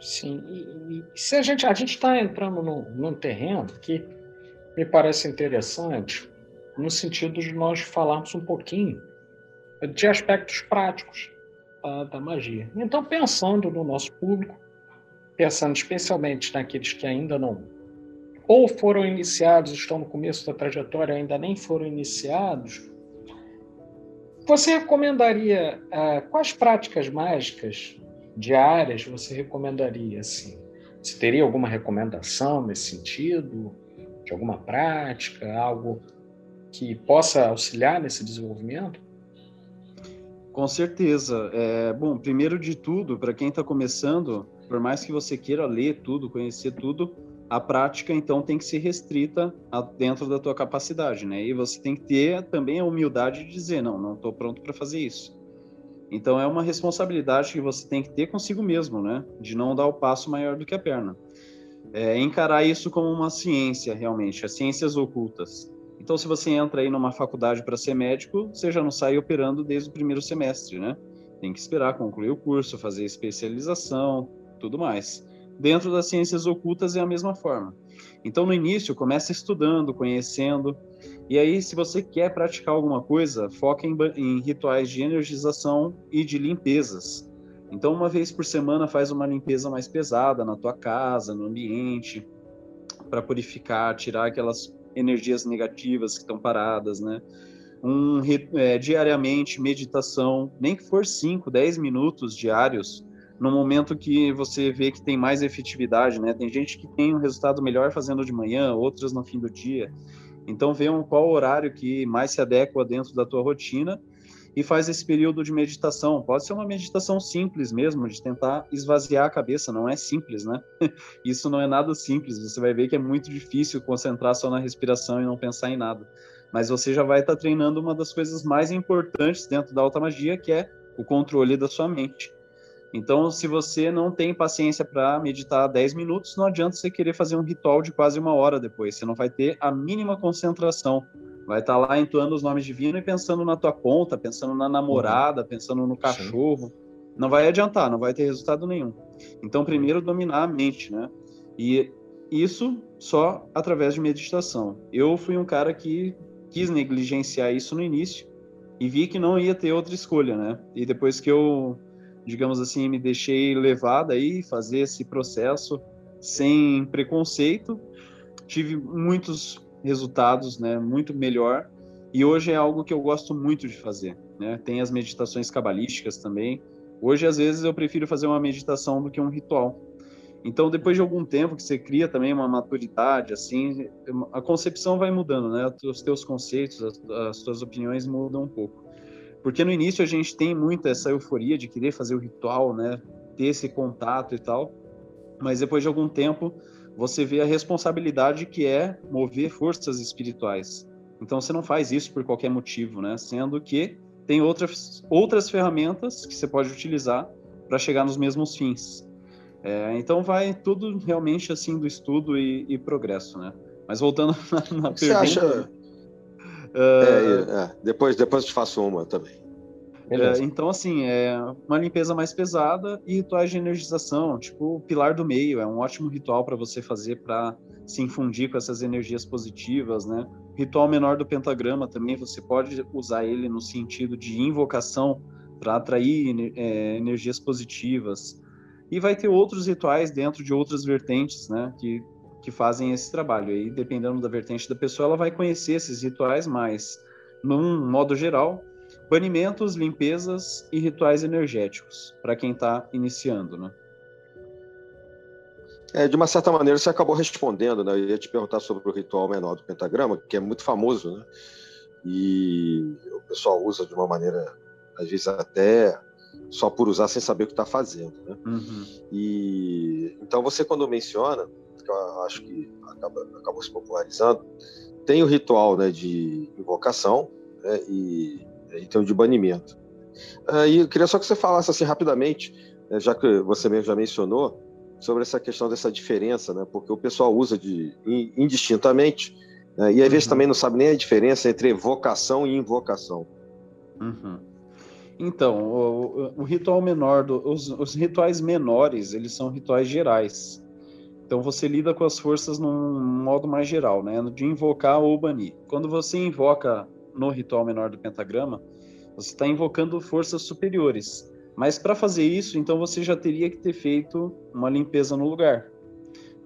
Sim. E, e se a gente a gente está entrando num, num terreno que me parece interessante, no sentido de nós falarmos um pouquinho de aspectos práticos uh, da magia. Então, pensando no nosso público, pensando especialmente naqueles que ainda não ou foram iniciados, estão no começo da trajetória, ainda nem foram iniciados, você recomendaria uh, quais práticas mágicas diárias você recomendaria assim? Você teria alguma recomendação nesse sentido? De alguma prática, algo que possa auxiliar nesse desenvolvimento? Com certeza. É, bom, primeiro de tudo, para quem está começando, por mais que você queira ler tudo, conhecer tudo, a prática então tem que ser restrita a, dentro da tua capacidade, né? E você tem que ter também a humildade de dizer não, não estou pronto para fazer isso. Então é uma responsabilidade que você tem que ter consigo mesmo, né? De não dar o passo maior do que a perna. É, encarar isso como uma ciência realmente, as ciências ocultas. Então, se você entra aí numa faculdade para ser médico, você já não sai operando desde o primeiro semestre, né? Tem que esperar concluir o curso, fazer especialização, tudo mais. Dentro das ciências ocultas é a mesma forma. Então, no início, começa estudando, conhecendo. E aí, se você quer praticar alguma coisa, foca em, em rituais de energização e de limpezas. Então, uma vez por semana, faz uma limpeza mais pesada na tua casa, no ambiente, para purificar, tirar aquelas energias negativas que estão paradas, né? Um, é, diariamente, meditação, nem que for 5, 10 minutos diários, no momento que você vê que tem mais efetividade, né? Tem gente que tem um resultado melhor fazendo de manhã, outras no fim do dia. Então, um, qual horário que mais se adequa dentro da tua rotina e faz esse período de meditação. Pode ser uma meditação simples mesmo, de tentar esvaziar a cabeça, não é simples, né? Isso não é nada simples, você vai ver que é muito difícil concentrar só na respiração e não pensar em nada. Mas você já vai estar tá treinando uma das coisas mais importantes dentro da alta magia, que é o controle da sua mente. Então, se você não tem paciência para meditar 10 minutos, não adianta você querer fazer um ritual de quase uma hora depois. Você não vai ter a mínima concentração Vai estar tá lá entoando os nomes divinos e pensando na tua conta, pensando na namorada, uhum. pensando no cachorro. Sim. Não vai adiantar, não vai ter resultado nenhum. Então, primeiro dominar a mente, né? E isso só através de meditação. Eu fui um cara que quis negligenciar isso no início e vi que não ia ter outra escolha, né? E depois que eu, digamos assim, me deixei levado aí fazer esse processo sem preconceito, tive muitos resultados, né, muito melhor. E hoje é algo que eu gosto muito de fazer, né? Tem as meditações cabalísticas também. Hoje às vezes eu prefiro fazer uma meditação do que um ritual. Então, depois de algum tempo que você cria também uma maturidade, assim, a concepção vai mudando, né? Os teus conceitos, as, as tuas opiniões mudam um pouco. Porque no início a gente tem muito essa euforia de querer fazer o ritual, né? Ter esse contato e tal. Mas depois de algum tempo, você vê a responsabilidade que é mover forças espirituais. Então você não faz isso por qualquer motivo, né? Sendo que tem outras, outras ferramentas que você pode utilizar para chegar nos mesmos fins. É, então vai tudo realmente assim do estudo e, e progresso, né? Mas voltando na, na pergunta. Você acha? Uh... É, é, depois, depois eu te faço uma também. É, então, assim, é uma limpeza mais pesada e rituais de energização, tipo o pilar do meio, é um ótimo ritual para você fazer para se infundir com essas energias positivas, né? Ritual menor do pentagrama também, você pode usar ele no sentido de invocação para atrair é, energias positivas. E vai ter outros rituais dentro de outras vertentes, né? Que, que fazem esse trabalho. E dependendo da vertente da pessoa, ela vai conhecer esses rituais mais. Num modo geral, banimentos, limpezas e rituais energéticos, para quem está iniciando, né? É, de uma certa maneira, você acabou respondendo, né? Eu ia te perguntar sobre o ritual menor do pentagrama, que é muito famoso, né? E o pessoal usa de uma maneira, às vezes até só por usar sem saber o que está fazendo, né? Uhum. E então você quando menciona, que eu acho que acaba, acabou se popularizando, tem o ritual, né, de invocação, né, e então de banimento. E eu queria só que você falasse assim rapidamente, né, já que você mesmo já mencionou, sobre essa questão dessa diferença, né? Porque o pessoal usa de indistintamente né, e às uhum. vezes também não sabe nem a diferença entre evocação e invocação. Uhum. Então, o, o, ritual menor, do, os, os, rituais menores, eles são rituais gerais. Então você lida com as forças num modo mais geral, né? De invocar ou banir. Quando você invoca no ritual menor do pentagrama, você está invocando forças superiores. Mas para fazer isso, então você já teria que ter feito uma limpeza no lugar.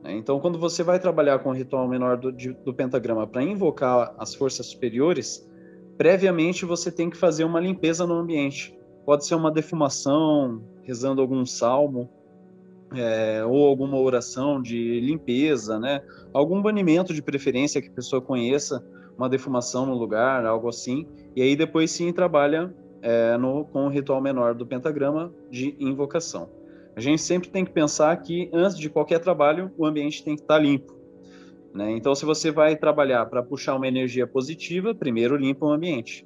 Né? Então, quando você vai trabalhar com o ritual menor do, de, do pentagrama para invocar as forças superiores, previamente você tem que fazer uma limpeza no ambiente. Pode ser uma defumação, rezando algum salmo, é, ou alguma oração de limpeza, né? Algum banimento de preferência que a pessoa conheça, uma defumação no lugar, algo assim. E aí depois sim trabalha é, no, com o ritual menor do pentagrama de invocação. A gente sempre tem que pensar que antes de qualquer trabalho o ambiente tem que estar limpo. Né? Então, se você vai trabalhar para puxar uma energia positiva, primeiro limpa o ambiente.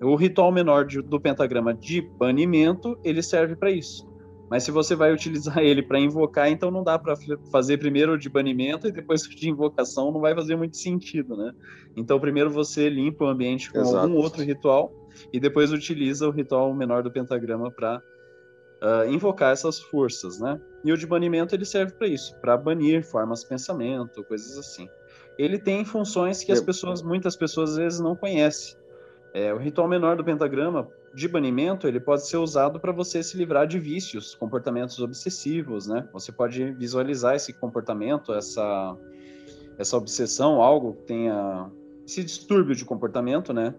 O ritual menor de, do pentagrama de banimento ele serve para isso. Mas se você vai utilizar ele para invocar, então não dá para fazer primeiro o de banimento e depois o de invocação, não vai fazer muito sentido, né? Então primeiro você limpa o ambiente com Exato. algum outro ritual e depois utiliza o ritual menor do pentagrama para uh, ah, invocar essas forças, né? E o de banimento ele serve para isso, para banir formas de pensamento, coisas assim. Ele tem funções que as pessoas, muitas pessoas às vezes não conhecem. É, o ritual menor do pentagrama de banimento ele pode ser usado para você se livrar de vícios, comportamentos obsessivos, né? Você pode visualizar esse comportamento, essa essa obsessão, algo que tenha esse distúrbio de comportamento, né?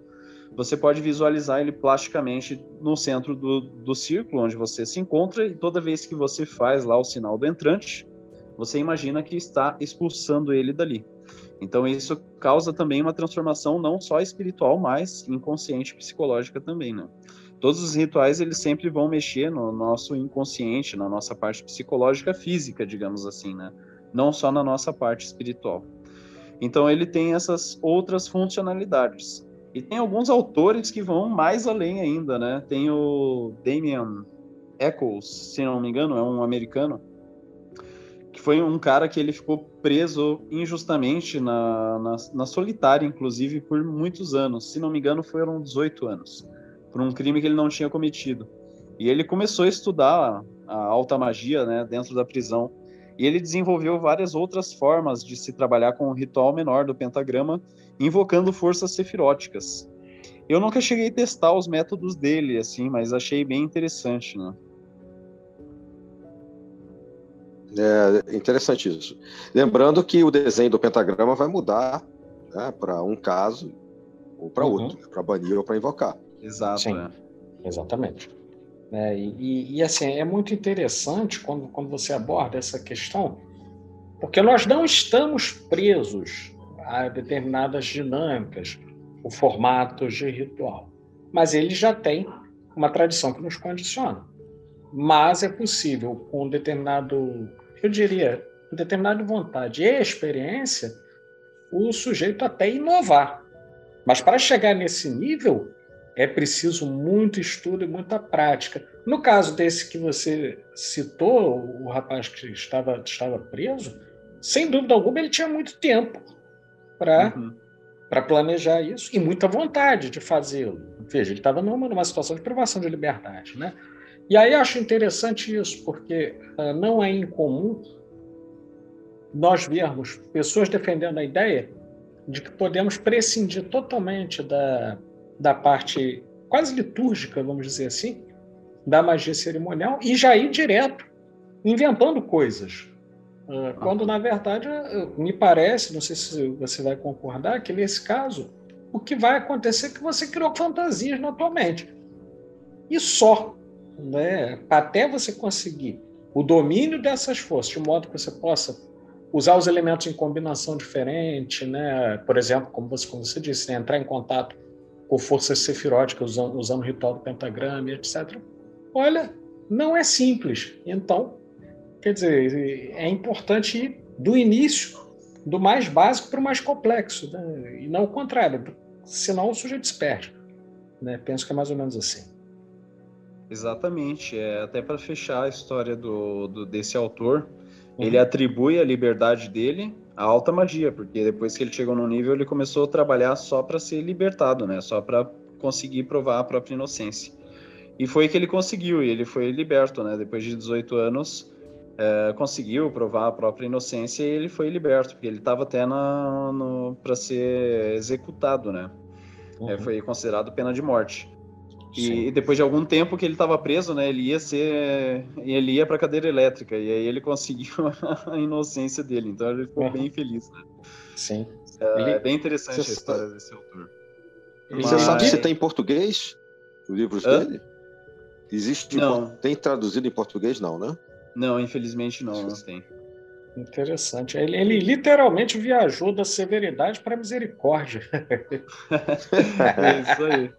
Você pode visualizar ele plasticamente no centro do, do círculo onde você se encontra e toda vez que você faz lá o sinal do entrante, você imagina que está expulsando ele dali. Então isso causa também uma transformação não só espiritual, mas inconsciente psicológica também, né? Todos os rituais eles sempre vão mexer no nosso inconsciente, na nossa parte psicológica física, digamos assim, né? Não só na nossa parte espiritual. Então ele tem essas outras funcionalidades. E tem alguns autores que vão mais além ainda, né? Tem o Damian Eccles, se não me engano, é um americano, que foi um cara que ele ficou preso injustamente na, na, na, solitária, inclusive, por muitos anos. Se não me engano, foram 18 anos, por um crime que ele não tinha cometido. E ele começou a estudar a alta magia né, dentro da prisão. E ele desenvolveu várias outras formas de se trabalhar com o ritual menor do pentagrama, invocando forças sefiróticas. Eu nunca cheguei a testar os métodos dele, assim, mas achei bem interessante, né? É interessante isso. Lembrando que o desenho do pentagrama vai mudar né, para um caso ou para uhum. outro, para banir ou para invocar. Exato. Sim, é. Exatamente. É, e, e, assim, é muito interessante quando, quando você aborda essa questão, porque nós não estamos presos a determinadas dinâmicas, o formatos de ritual, mas ele já tem uma tradição que nos condiciona. Mas é possível, com um determinado eu diria, determinada vontade e experiência, o sujeito até inovar. Mas para chegar nesse nível, é preciso muito estudo e muita prática. No caso desse que você citou, o rapaz que estava, estava preso, sem dúvida alguma ele tinha muito tempo para uhum. planejar isso e muita vontade de fazê-lo. Veja, ele estava numa, numa situação de privação de liberdade. Né? E aí acho interessante isso, porque uh, não é incomum nós vermos pessoas defendendo a ideia de que podemos prescindir totalmente da, da parte quase litúrgica, vamos dizer assim, da magia cerimonial e já ir direto inventando coisas. Uh, quando, na verdade, me parece, não sei se você vai concordar, que nesse caso, o que vai acontecer é que você criou fantasias na tua mente. E só. Né? Até você conseguir o domínio dessas forças, de modo que você possa usar os elementos em combinação diferente, né? por exemplo, como você, como você disse, né? entrar em contato com forças sefiróticas usando, usando o ritual do pentagrama, etc. Olha, não é simples. Então, quer dizer, é importante ir do início, do mais básico para o mais complexo, né? e não o contrário, senão o sujeito se perde. Né? Penso que é mais ou menos assim. Exatamente. É, até para fechar a história do, do desse autor, uhum. ele atribui a liberdade dele à alta magia, porque depois que ele chegou no nível, ele começou a trabalhar só para ser libertado, né? Só para conseguir provar a própria inocência. E foi que ele conseguiu, e ele foi liberto, né? Depois de 18 anos, é, conseguiu provar a própria inocência e ele foi liberto, porque ele estava até para ser executado, né? É, uhum. É, foi considerado pena de morte. E, depois de algum tempo que ele estava preso, né, ele ia ser, ele ia para cadeira elétrica e aí ele conseguiu a inocência dele. Então ele ficou bem feliz. Né? Sim. É, ele... é, bem interessante Você a história sabe... desse autor. Você Mas... sabe se tem em português os livros Hã? dele? Existe? Não. Tem traduzido em português não, né? Não, infelizmente não, não tem. Interessante. Ele, ele, literalmente viajou da severidade para a misericórdia. é isso aí.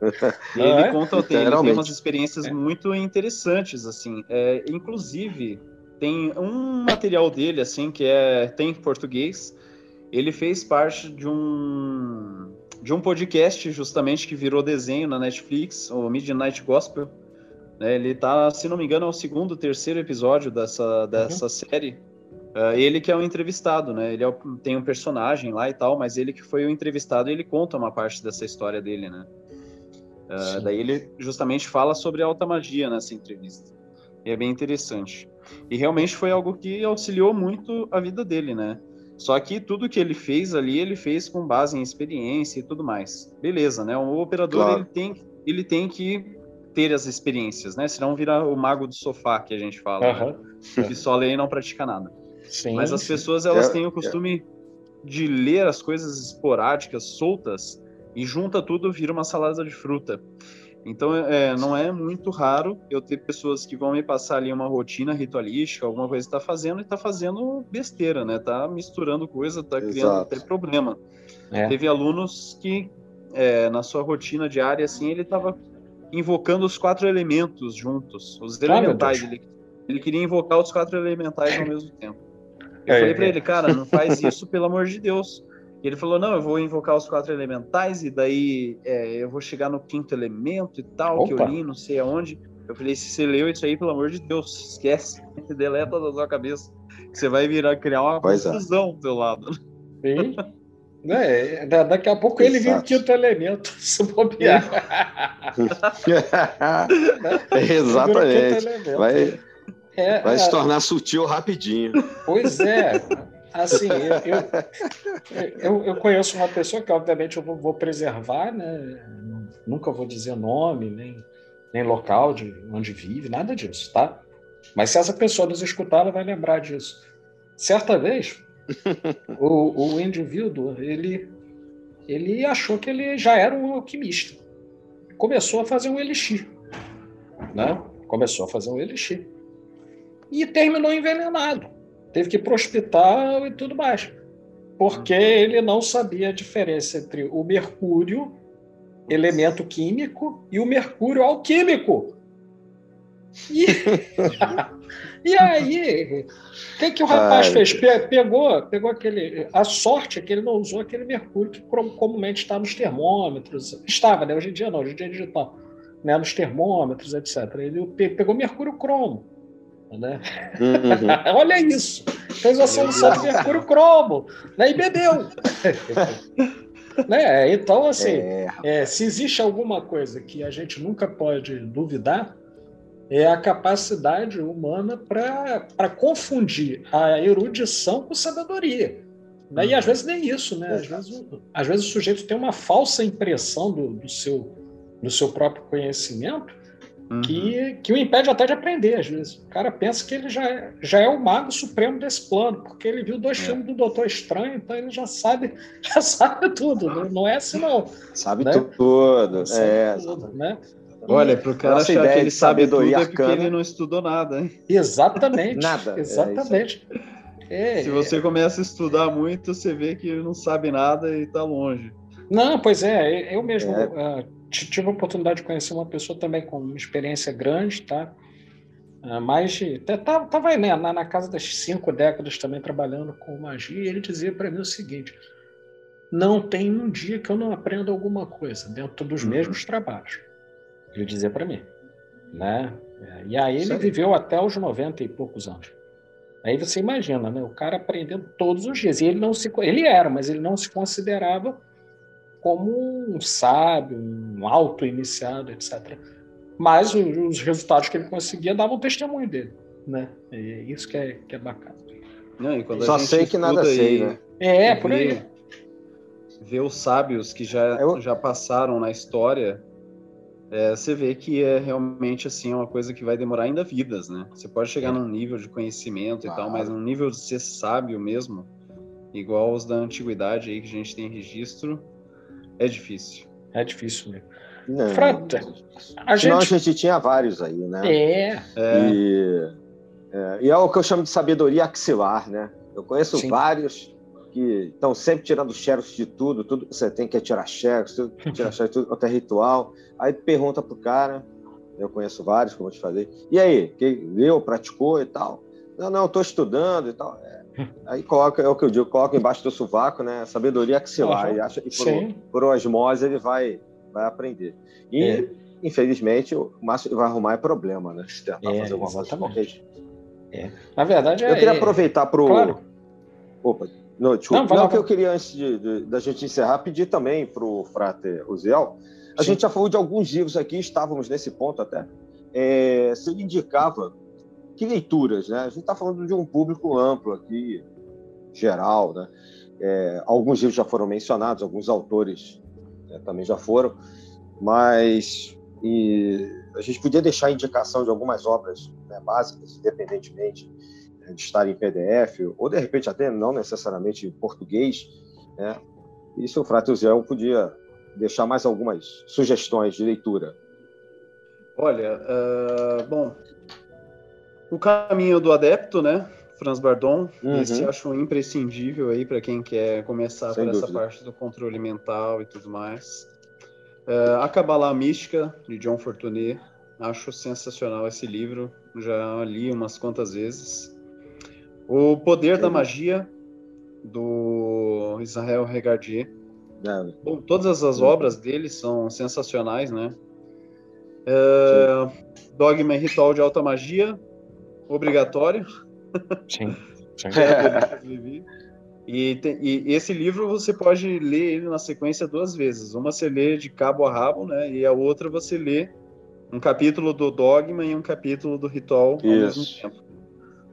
E ele é? conta, tem, ele tem umas experiências é. muito interessantes, assim. É, inclusive, tem um material dele, assim, que é tem em português. Ele fez parte de um de um podcast, justamente, que virou desenho na Netflix, o Midnight Gospel. Né? Ele tá, se não me engano, é o segundo, terceiro episódio dessa, dessa uhum. série Uh, ele que é o entrevistado, né? Ele é o, tem um personagem lá e tal, mas ele que foi o entrevistado e ele conta uma parte dessa história dele, né? Uh, daí ele justamente fala sobre a alta magia nessa entrevista. E é bem interessante. E realmente foi algo que auxiliou muito a vida dele, né? Só que tudo que ele fez ali, ele fez com base em experiência e tudo mais. Beleza, né? O operador claro. ele, tem, ele tem que ter as experiências, né? Senão vira o mago do sofá que a gente fala, uhum. né? que só lê e não pratica nada. Sim, Mas as pessoas elas é, têm o costume é. de ler as coisas esporádicas, soltas, e junta tudo vira uma salada de fruta. Então, é, não é muito raro eu ter pessoas que vão me passar ali uma rotina ritualística, alguma coisa que está fazendo e está fazendo besteira, né? Tá misturando coisa, tá Exato. criando até problema. É. Teve alunos que, é, na sua rotina diária, assim, ele estava invocando os quatro elementos juntos, os elementais. Ele, ele queria invocar os quatro elementais ao mesmo tempo. Eu é, falei para é. ele, cara, não faz isso, pelo amor de Deus. E ele falou, não, eu vou invocar os quatro elementais e daí é, eu vou chegar no quinto elemento e tal, Opa. que eu li, não sei aonde. Eu falei, se você leu isso aí, pelo amor de Deus, esquece, deleta da sua cabeça. Você vai virar, criar uma pois é. confusão é. do teu lado. Sim. É, daqui a pouco Exato. ele vira o quinto elemento, se bobear. Exatamente. Vai, é, Vai se é. tornar sutil rapidinho. Pois é. Assim, eu, eu, eu, conheço uma pessoa que, obviamente, eu vou, vou, preservar, né? Nunca vou dizer nome, nem, nem local de onde vive, nada disso, tá? Mas se essa pessoa nos escutar, ela vai lembrar disso. Certa vez, o, o indivíduo, ele, ele achou que ele já era um alquimista. Começou a fazer um elixir, né? Começou a fazer um elixir e terminou envenenado. Teve que ir para o hospital e tudo mais. Porque uhum. ele não sabia a diferença entre o mercúrio, elemento químico, e o mercúrio alquímico. E, e aí, o que, que o rapaz Ai. fez? Pegou, pegou aquele. A sorte é que ele não usou aquele mercúrio que comumente está nos termômetros. Estava, né? Hoje em dia não, hoje em dia é digital. Né? Nos termômetros, etc. Ele pegou mercúrio cromo. Né? Uhum. Olha isso. Fez a solução de mercúrio cromo. Né? E bebeu. né? Então, assim, é. É, se existe alguma coisa que a gente nunca pode duvidar, é a capacidade humana para confundir a erudição com sabedoria. Né? E às uhum. vezes nem isso, né? Às vezes, às vezes o sujeito tem uma falsa impressão do, do, seu, do seu próprio conhecimento uhum. que, que o impede até de aprender, às vezes. O cara pensa que ele já é, já é o mago supremo desse plano, porque ele viu dois é. filmes do Doutor Estranho, então ele já sabe, já sabe tudo. Não, não é assim, não. Sabe né? tudo. Sabe é. tudo, né? Olha, para o cara Nossa achar que ele sabe tudo é porque ele não estudou nada, hein? Exatamente. nada. É Exatamente. É, Se você começa a estudar muito, você vê que ele não sabe nada e está longe. Não, pois é, eu mesmo uh, tive a oportunidade de conhecer uma pessoa também com uma experiência grande, tá? Uh, mais de. Estava tá, né, na, na, casa das cinco décadas também trabalhando com magia, e ele dizia para mim o seguinte: não tem um dia que eu não aprenda alguma coisa dentro dos uhum. mesmos trabalhos. Ele dizia para mim, né? E aí ele Sério? viveu até os 90 e poucos anos. Aí você imagina, né? O cara aprendendo todos os dias. E ele não se ele era, mas ele não se considerava como um sábio, um auto-iniciado, etc. Mas os resultados que ele conseguia davam testemunho dele, né? É isso que é, que é bacana. Não, Só sei que nada sei, né? É, por aí. Ver os sábios que já, Eu... já passaram na história é, você vê que é realmente assim uma coisa que vai demorar ainda vidas, né? Você pode chegar num nível de conhecimento claro. e tal, mas num nível de ser sábio mesmo, igual os da antiguidade aí que a gente tem registro, é difícil. É difícil mesmo. Não, Frata, a gente... a gente tinha vários aí, né? É. é. E, é, e é o que eu chamo de sabedoria axilar, né? Eu conheço Sim. vários que estão sempre tirando xerox de tudo, tudo você tem que tirar xerox, tudo, tirar xerox, tudo até ritual. Aí pergunta pro cara, eu conheço vários, como eu te falei, e aí, que leu, praticou e tal? Não, não, estou estudando e tal. É. Aí coloca, é o que eu digo, coloca embaixo do sovaco, né? Sabedoria axilar, uhum. e acha que por, por osmose ele vai, vai aprender. E, é. infelizmente, o que vai arrumar é problema, né? Se tentar é, fazer alguma coisa. É. Na verdade, é. Eu queria aproveitar para o. Claro. Opa, não, desculpa. Não, não que eu queria, antes da gente encerrar, pedir também para o Frater Uziel. A Sim. gente já falou de alguns livros aqui, estávamos nesse ponto até. É, se ele indicava que leituras, né? A gente está falando de um público amplo aqui, geral, né? É, alguns livros já foram mencionados, alguns autores né, também já foram, mas a gente podia deixar indicação de algumas obras né, básicas, independentemente de estar em PDF, ou de repente até não necessariamente em português, né? E se o Frater Zé podia deixar mais algumas sugestões de leitura. Olha, uh, bom, o caminho do adepto, né? Franz Bardon, uhum. esse acho imprescindível aí para quem quer começar Sem por dúvida. essa parte do controle mental e tudo mais. Uh, a Kabbalah Mística, de John Fortuné, acho sensacional esse livro, já li umas quantas vezes. O Poder da Magia, do Israel Regardier. É. Bom, todas as obras dele são sensacionais, né? É, Dogma e Ritual de Alta Magia, obrigatório. Sim. Sim. e, tem, e, esse livro você pode ler ele na sequência duas vezes. Uma você lê de cabo a rabo, né? E a outra você lê um capítulo do Dogma e um capítulo do Ritual ao Isso. mesmo tempo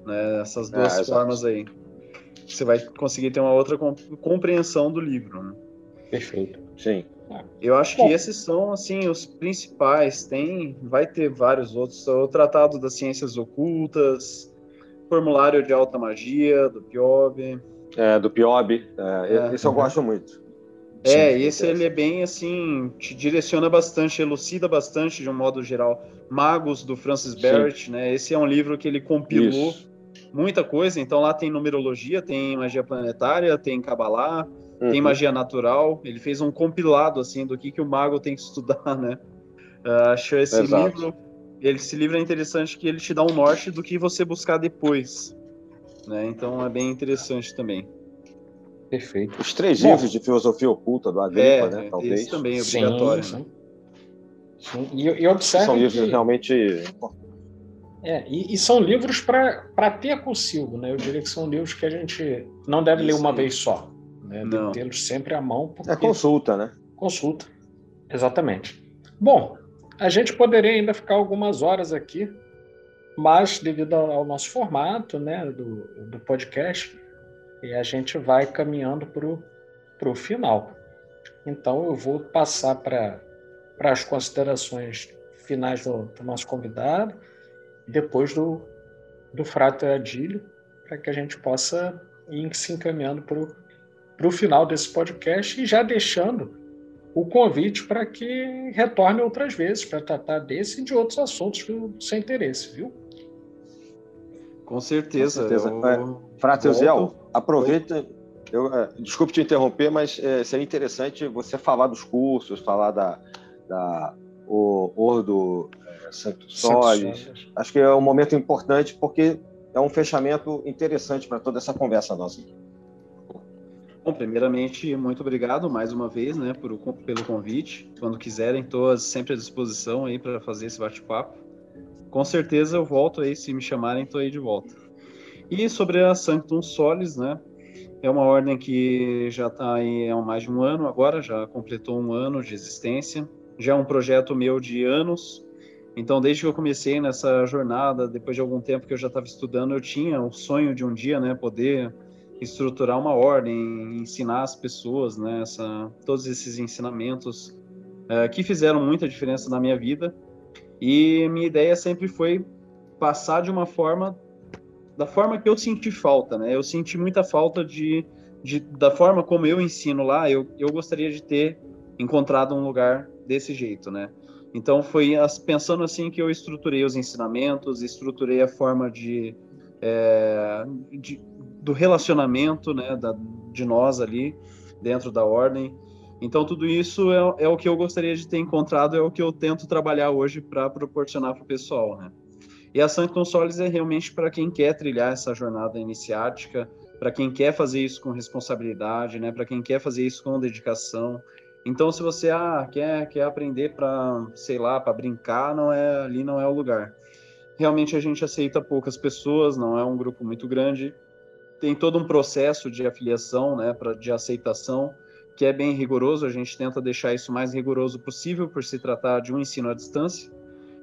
né? Essas duas ah, formas aí. Você vai conseguir ter uma outra compreensão do livro, né? Perfeito. Sim. Eu acho que esses são assim os principais. Tem, vai ter vários outros. O Tratado das Ciências Ocultas, Formulário de Alta Magia do Piob. É, do Piob. É, é. Esse eu gosto muito. É, Sim, esse ele é bem assim, te direciona bastante, elucida bastante de um modo geral. Magos do Francis Barrett, Sim. né? Esse é um livro que ele compilou Isso muita coisa. Então lá tem numerologia, tem magia planetária, tem cabalá, uhum. tem magia natural. Ele fez um compilado assim do que, que o mago tem que estudar, né? Uh, acho esse Exato. livro esse livro é interessante que ele te dá um norte do que você buscar depois. Né? Então é bem interessante também. Perfeito. Os três Bom, livros de filosofia oculta do Agripa, é, né? Talvez. Esse também é obrigatório. Sim, né? sim. E, e observe São livros que... realmente é, e, e, são livros para ter consigo, né? Eu diria que são livros que a gente não deve Isso ler uma vez só. Né? Deve tê-los sempre à mão. Porque... É consulta, né? Consulta, exatamente. Bom, a gente poderia ainda ficar algumas horas aqui, mas devido ao nosso formato né, do, do podcast, a gente vai caminhando para o final. Então eu vou passar para as considerações finais do, do nosso convidado depois do, do Frato Adílio, para que a gente possa ir se encaminhando para o final desse podcast e já deixando o convite para que retorne outras vezes para tratar desse e de outros assuntos do seu interesse, viu? Com certeza. Com certeza. Eu... É, Frato Eusel, aproveita. Eu, é, desculpe te interromper, mas é, seria interessante você falar dos cursos, falar da, da o Ordo Santo Solis. Acho que é um momento importante porque é um fechamento interessante para toda essa conversa nossa. Bom, primeiramente, muito obrigado mais uma vez, né, por, pelo convite. Quando quiserem, estou sempre à disposição aí para fazer esse bate-papo. Com certeza eu volto aí, se me chamarem, estou aí de volta. E sobre a Sanctum Solis, né, é uma ordem que já está aí há mais de um ano agora, já completou um ano de existência. Já é um projeto meu de anos, então, desde que eu comecei nessa jornada, depois de algum tempo que eu já estava estudando, eu tinha o sonho de um dia, né, poder estruturar uma ordem, ensinar as pessoas, né, essa, todos esses ensinamentos é, que fizeram muita diferença na minha vida. E minha ideia sempre foi passar de uma forma, da forma que eu senti falta, né? Eu senti muita falta de, de da forma como eu ensino lá. Eu, eu gostaria de ter encontrado um lugar desse jeito, né? Então foi pensando assim que eu estruturei os ensinamentos, estruturei a forma de, é, de do relacionamento, né, da, de nós ali dentro da ordem. Então tudo isso é, é, o que eu gostaria de ter encontrado, é o que eu tento trabalhar hoje para proporcionar para o pessoal, né? E a Sanctum Solis é realmente para quem quer trilhar essa jornada iniciática, para quem quer fazer isso com responsabilidade, né? Para quem quer fazer isso com dedicação, então, se você ah, quer, quer aprender para, sei lá, para brincar, não é ali não é o lugar. Realmente a gente aceita poucas pessoas, não é um grupo muito grande. Tem todo um processo de afiliação, né, pra, de aceitação, que é bem rigoroso. A gente tenta deixar isso mais rigoroso possível, por se tratar de um ensino à distância.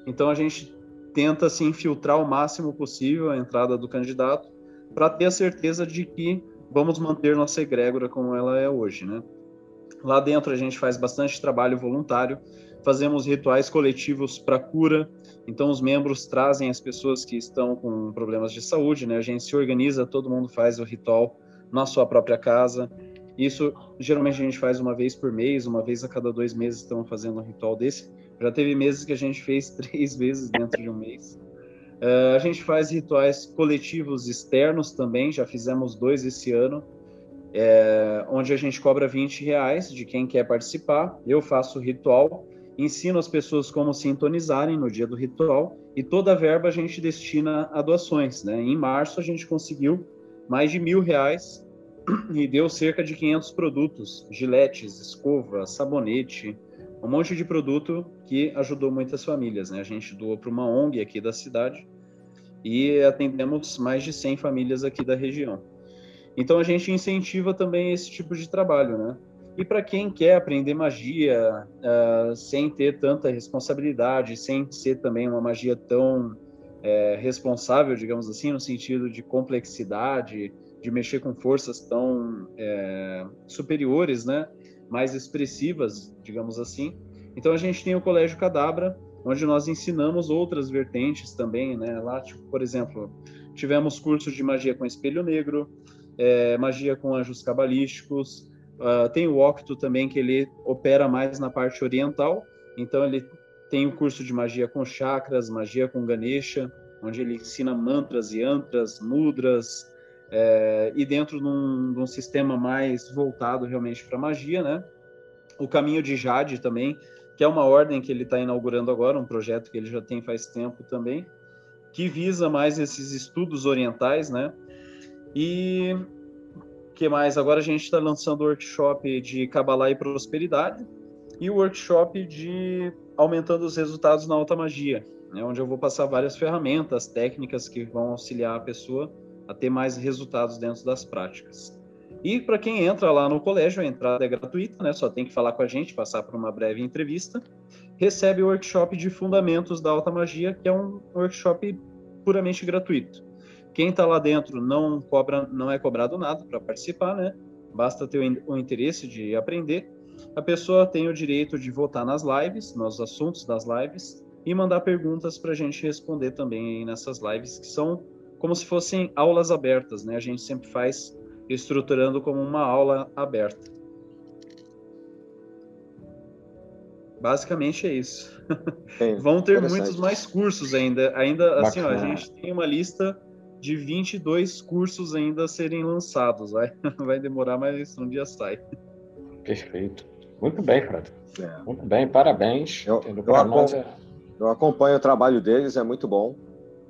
Então, a gente tenta se infiltrar o máximo possível a entrada do candidato, para ter a certeza de que vamos manter nossa egrégora como ela é hoje, né? Lá dentro a gente faz bastante trabalho voluntário, fazemos rituais coletivos para cura. Então os membros trazem as pessoas que estão com problemas de saúde, né? A gente se organiza, todo mundo faz o ritual na sua própria casa. Isso geralmente a gente faz uma vez por mês, uma vez a cada dois meses estamos fazendo um ritual desse. Já teve meses que a gente fez três vezes dentro de um mês. Uh, a gente faz rituais coletivos externos também, já fizemos dois esse ano é, onde a gente cobra 20 reais de quem quer participar. Eu faço o ritual, ensino as pessoas como sintonizarem no dia do ritual e toda a verba a gente destina a doações. Né? Em março a gente conseguiu mais de mil reais e deu cerca de 500 produtos, giletes, escova, sabonete, um monte de produto que ajudou muitas famílias. Né? A gente doou para uma ONG aqui da cidade e atendemos mais de 100 famílias aqui da região. Então a gente incentiva também esse tipo de trabalho, né? E para quem quer aprender magia uh, sem ter tanta responsabilidade, sem ser também uma magia tão é, responsável, digamos assim, no sentido de complexidade, de mexer com forças tão é, superiores, né? Mais expressivas, digamos assim. Então a gente tem o Colégio Cadabra, onde nós ensinamos outras vertentes também, né? Lá, tipo, por exemplo, tivemos cursos de magia com espelho negro, é, magia com anjos cabalísticos. Uh, tem o Octo também, que ele opera mais na parte oriental. Então, ele tem o curso de magia com chakras, magia com Ganesha, onde ele ensina mantras e antras, mudras, é, e dentro de um, de um, sistema mais voltado realmente para magia, né? O caminho de Jade também que é uma ordem que ele está inaugurando agora, um projeto que ele já tem faz tempo também, que visa mais esses estudos orientais, né? E que mais? Agora a gente está lançando o workshop de Kabbalah e Prosperidade e o workshop de Aumentando os Resultados na Alta Magia, né? onde eu vou passar várias ferramentas, técnicas que vão auxiliar a pessoa a ter mais resultados dentro das práticas. E para quem entra lá no colégio, a entrada é gratuita, né? Só tem que falar com a gente, passar por uma breve entrevista. Recebe o workshop de fundamentos da alta magia, que é um workshop puramente gratuito. Quem está lá dentro não cobra, não é cobrado nada para participar, né? Basta ter o interesse de aprender. A pessoa tem o direito de votar nas lives, nos assuntos das lives, e mandar perguntas para a gente responder também nessas lives, que são como se fossem aulas abertas, né? A gente sempre faz estruturando como uma aula aberta. Basicamente é isso. Vão ter muitos mais cursos ainda. Ainda assim, ó, a gente tem uma lista de 22 cursos ainda a serem lançados. Vai, vai demorar, mas um dia sai. Perfeito. Muito bem, Fred. É. Muito bem, parabéns. Eu, eu, acompanho, é... eu acompanho o trabalho deles, é muito bom.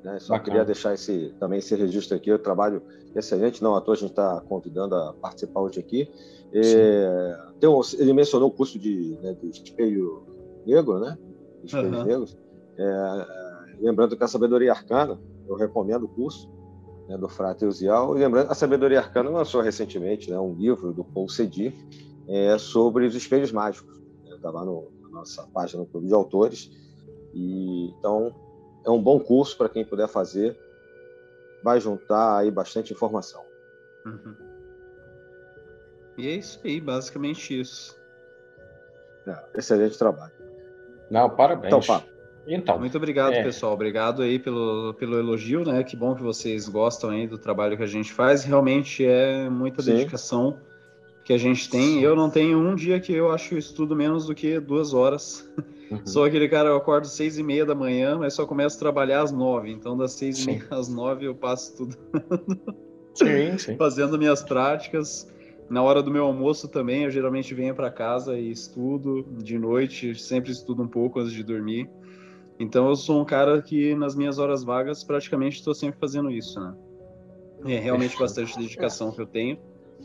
Né? Só Bacana. queria deixar esse, também esse registro aqui, o trabalho excelente, não à toa a gente está convidando a participar hoje aqui. É, um, ele mencionou o curso de, né, de espelho negro, né? Espelhos uhum. negros. É, lembrando que a sabedoria arcana, eu recomendo o curso né, do Frate Uzial. E lembrando, a sabedoria arcana lançou recentemente né, um livro do Paul Sedi é, sobre os espelhos mágicos. Está lá no, na nossa página no Clube de Autores. E, então, é um bom curso para quem puder fazer. Vai juntar aí bastante informação. Uhum. E é isso aí, basicamente isso. É, excelente trabalho. Não, parabéns. Então, pá. Então, Muito obrigado, é. pessoal. Obrigado aí pelo, pelo elogio, né? Que bom que vocês gostam aí do trabalho que a gente faz. Realmente é muita Sim. dedicação que a gente tem. Eu não tenho um dia que eu acho estudo menos do que duas horas. Uhum. Sou aquele cara, eu acordo seis e meia da manhã, mas só começo a trabalhar às nove. Então, das seis sim. e meia às nove, eu passo tudo sim, sim. fazendo minhas práticas. Na hora do meu almoço também, eu geralmente venho para casa e estudo de noite, sempre estudo um pouco antes de dormir. Então, eu sou um cara que nas minhas horas vagas praticamente estou sempre fazendo isso, né? É realmente bastante dedicação que eu tenho.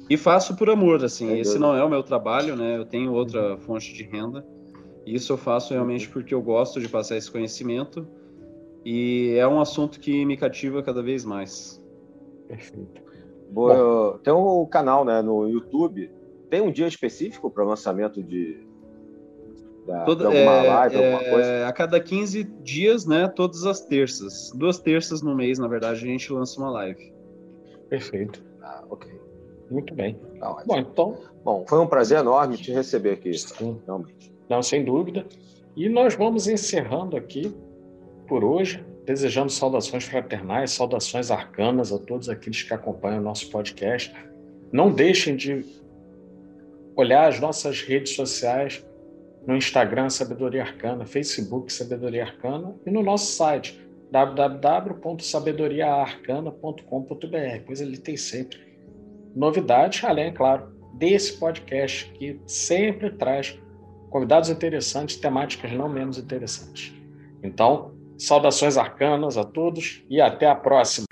E faço por amor, assim. Esse não é o meu trabalho, né? Eu tenho outra fonte de renda. Isso eu faço realmente porque eu gosto de passar esse conhecimento e é um assunto que me cativa cada vez mais. Perfeito. Boa, tem um canal né, no YouTube. Tem um dia específico para o lançamento de, da, Toda, de alguma é, live, alguma é, coisa? A cada 15 dias, né? Todas as terças. Duas terças no mês, na verdade, a gente lança uma live. Perfeito. Ah, ok. Muito bem. Tá Bom, então. Bom, foi um prazer enorme te receber aqui. Sim. Realmente. Não, sem dúvida. E nós vamos encerrando aqui por hoje, desejando saudações fraternais, saudações arcanas a todos aqueles que acompanham o nosso podcast. Não deixem de olhar as nossas redes sociais no Instagram Sabedoria Arcana, Facebook Sabedoria Arcana e no nosso site www.sabedoriaarcana.com.br, pois ele tem sempre novidades, além, claro, desse podcast que sempre traz convidados interessantes, temáticas não menos interessantes. Então, saudações arcanas a todos e até a próxima.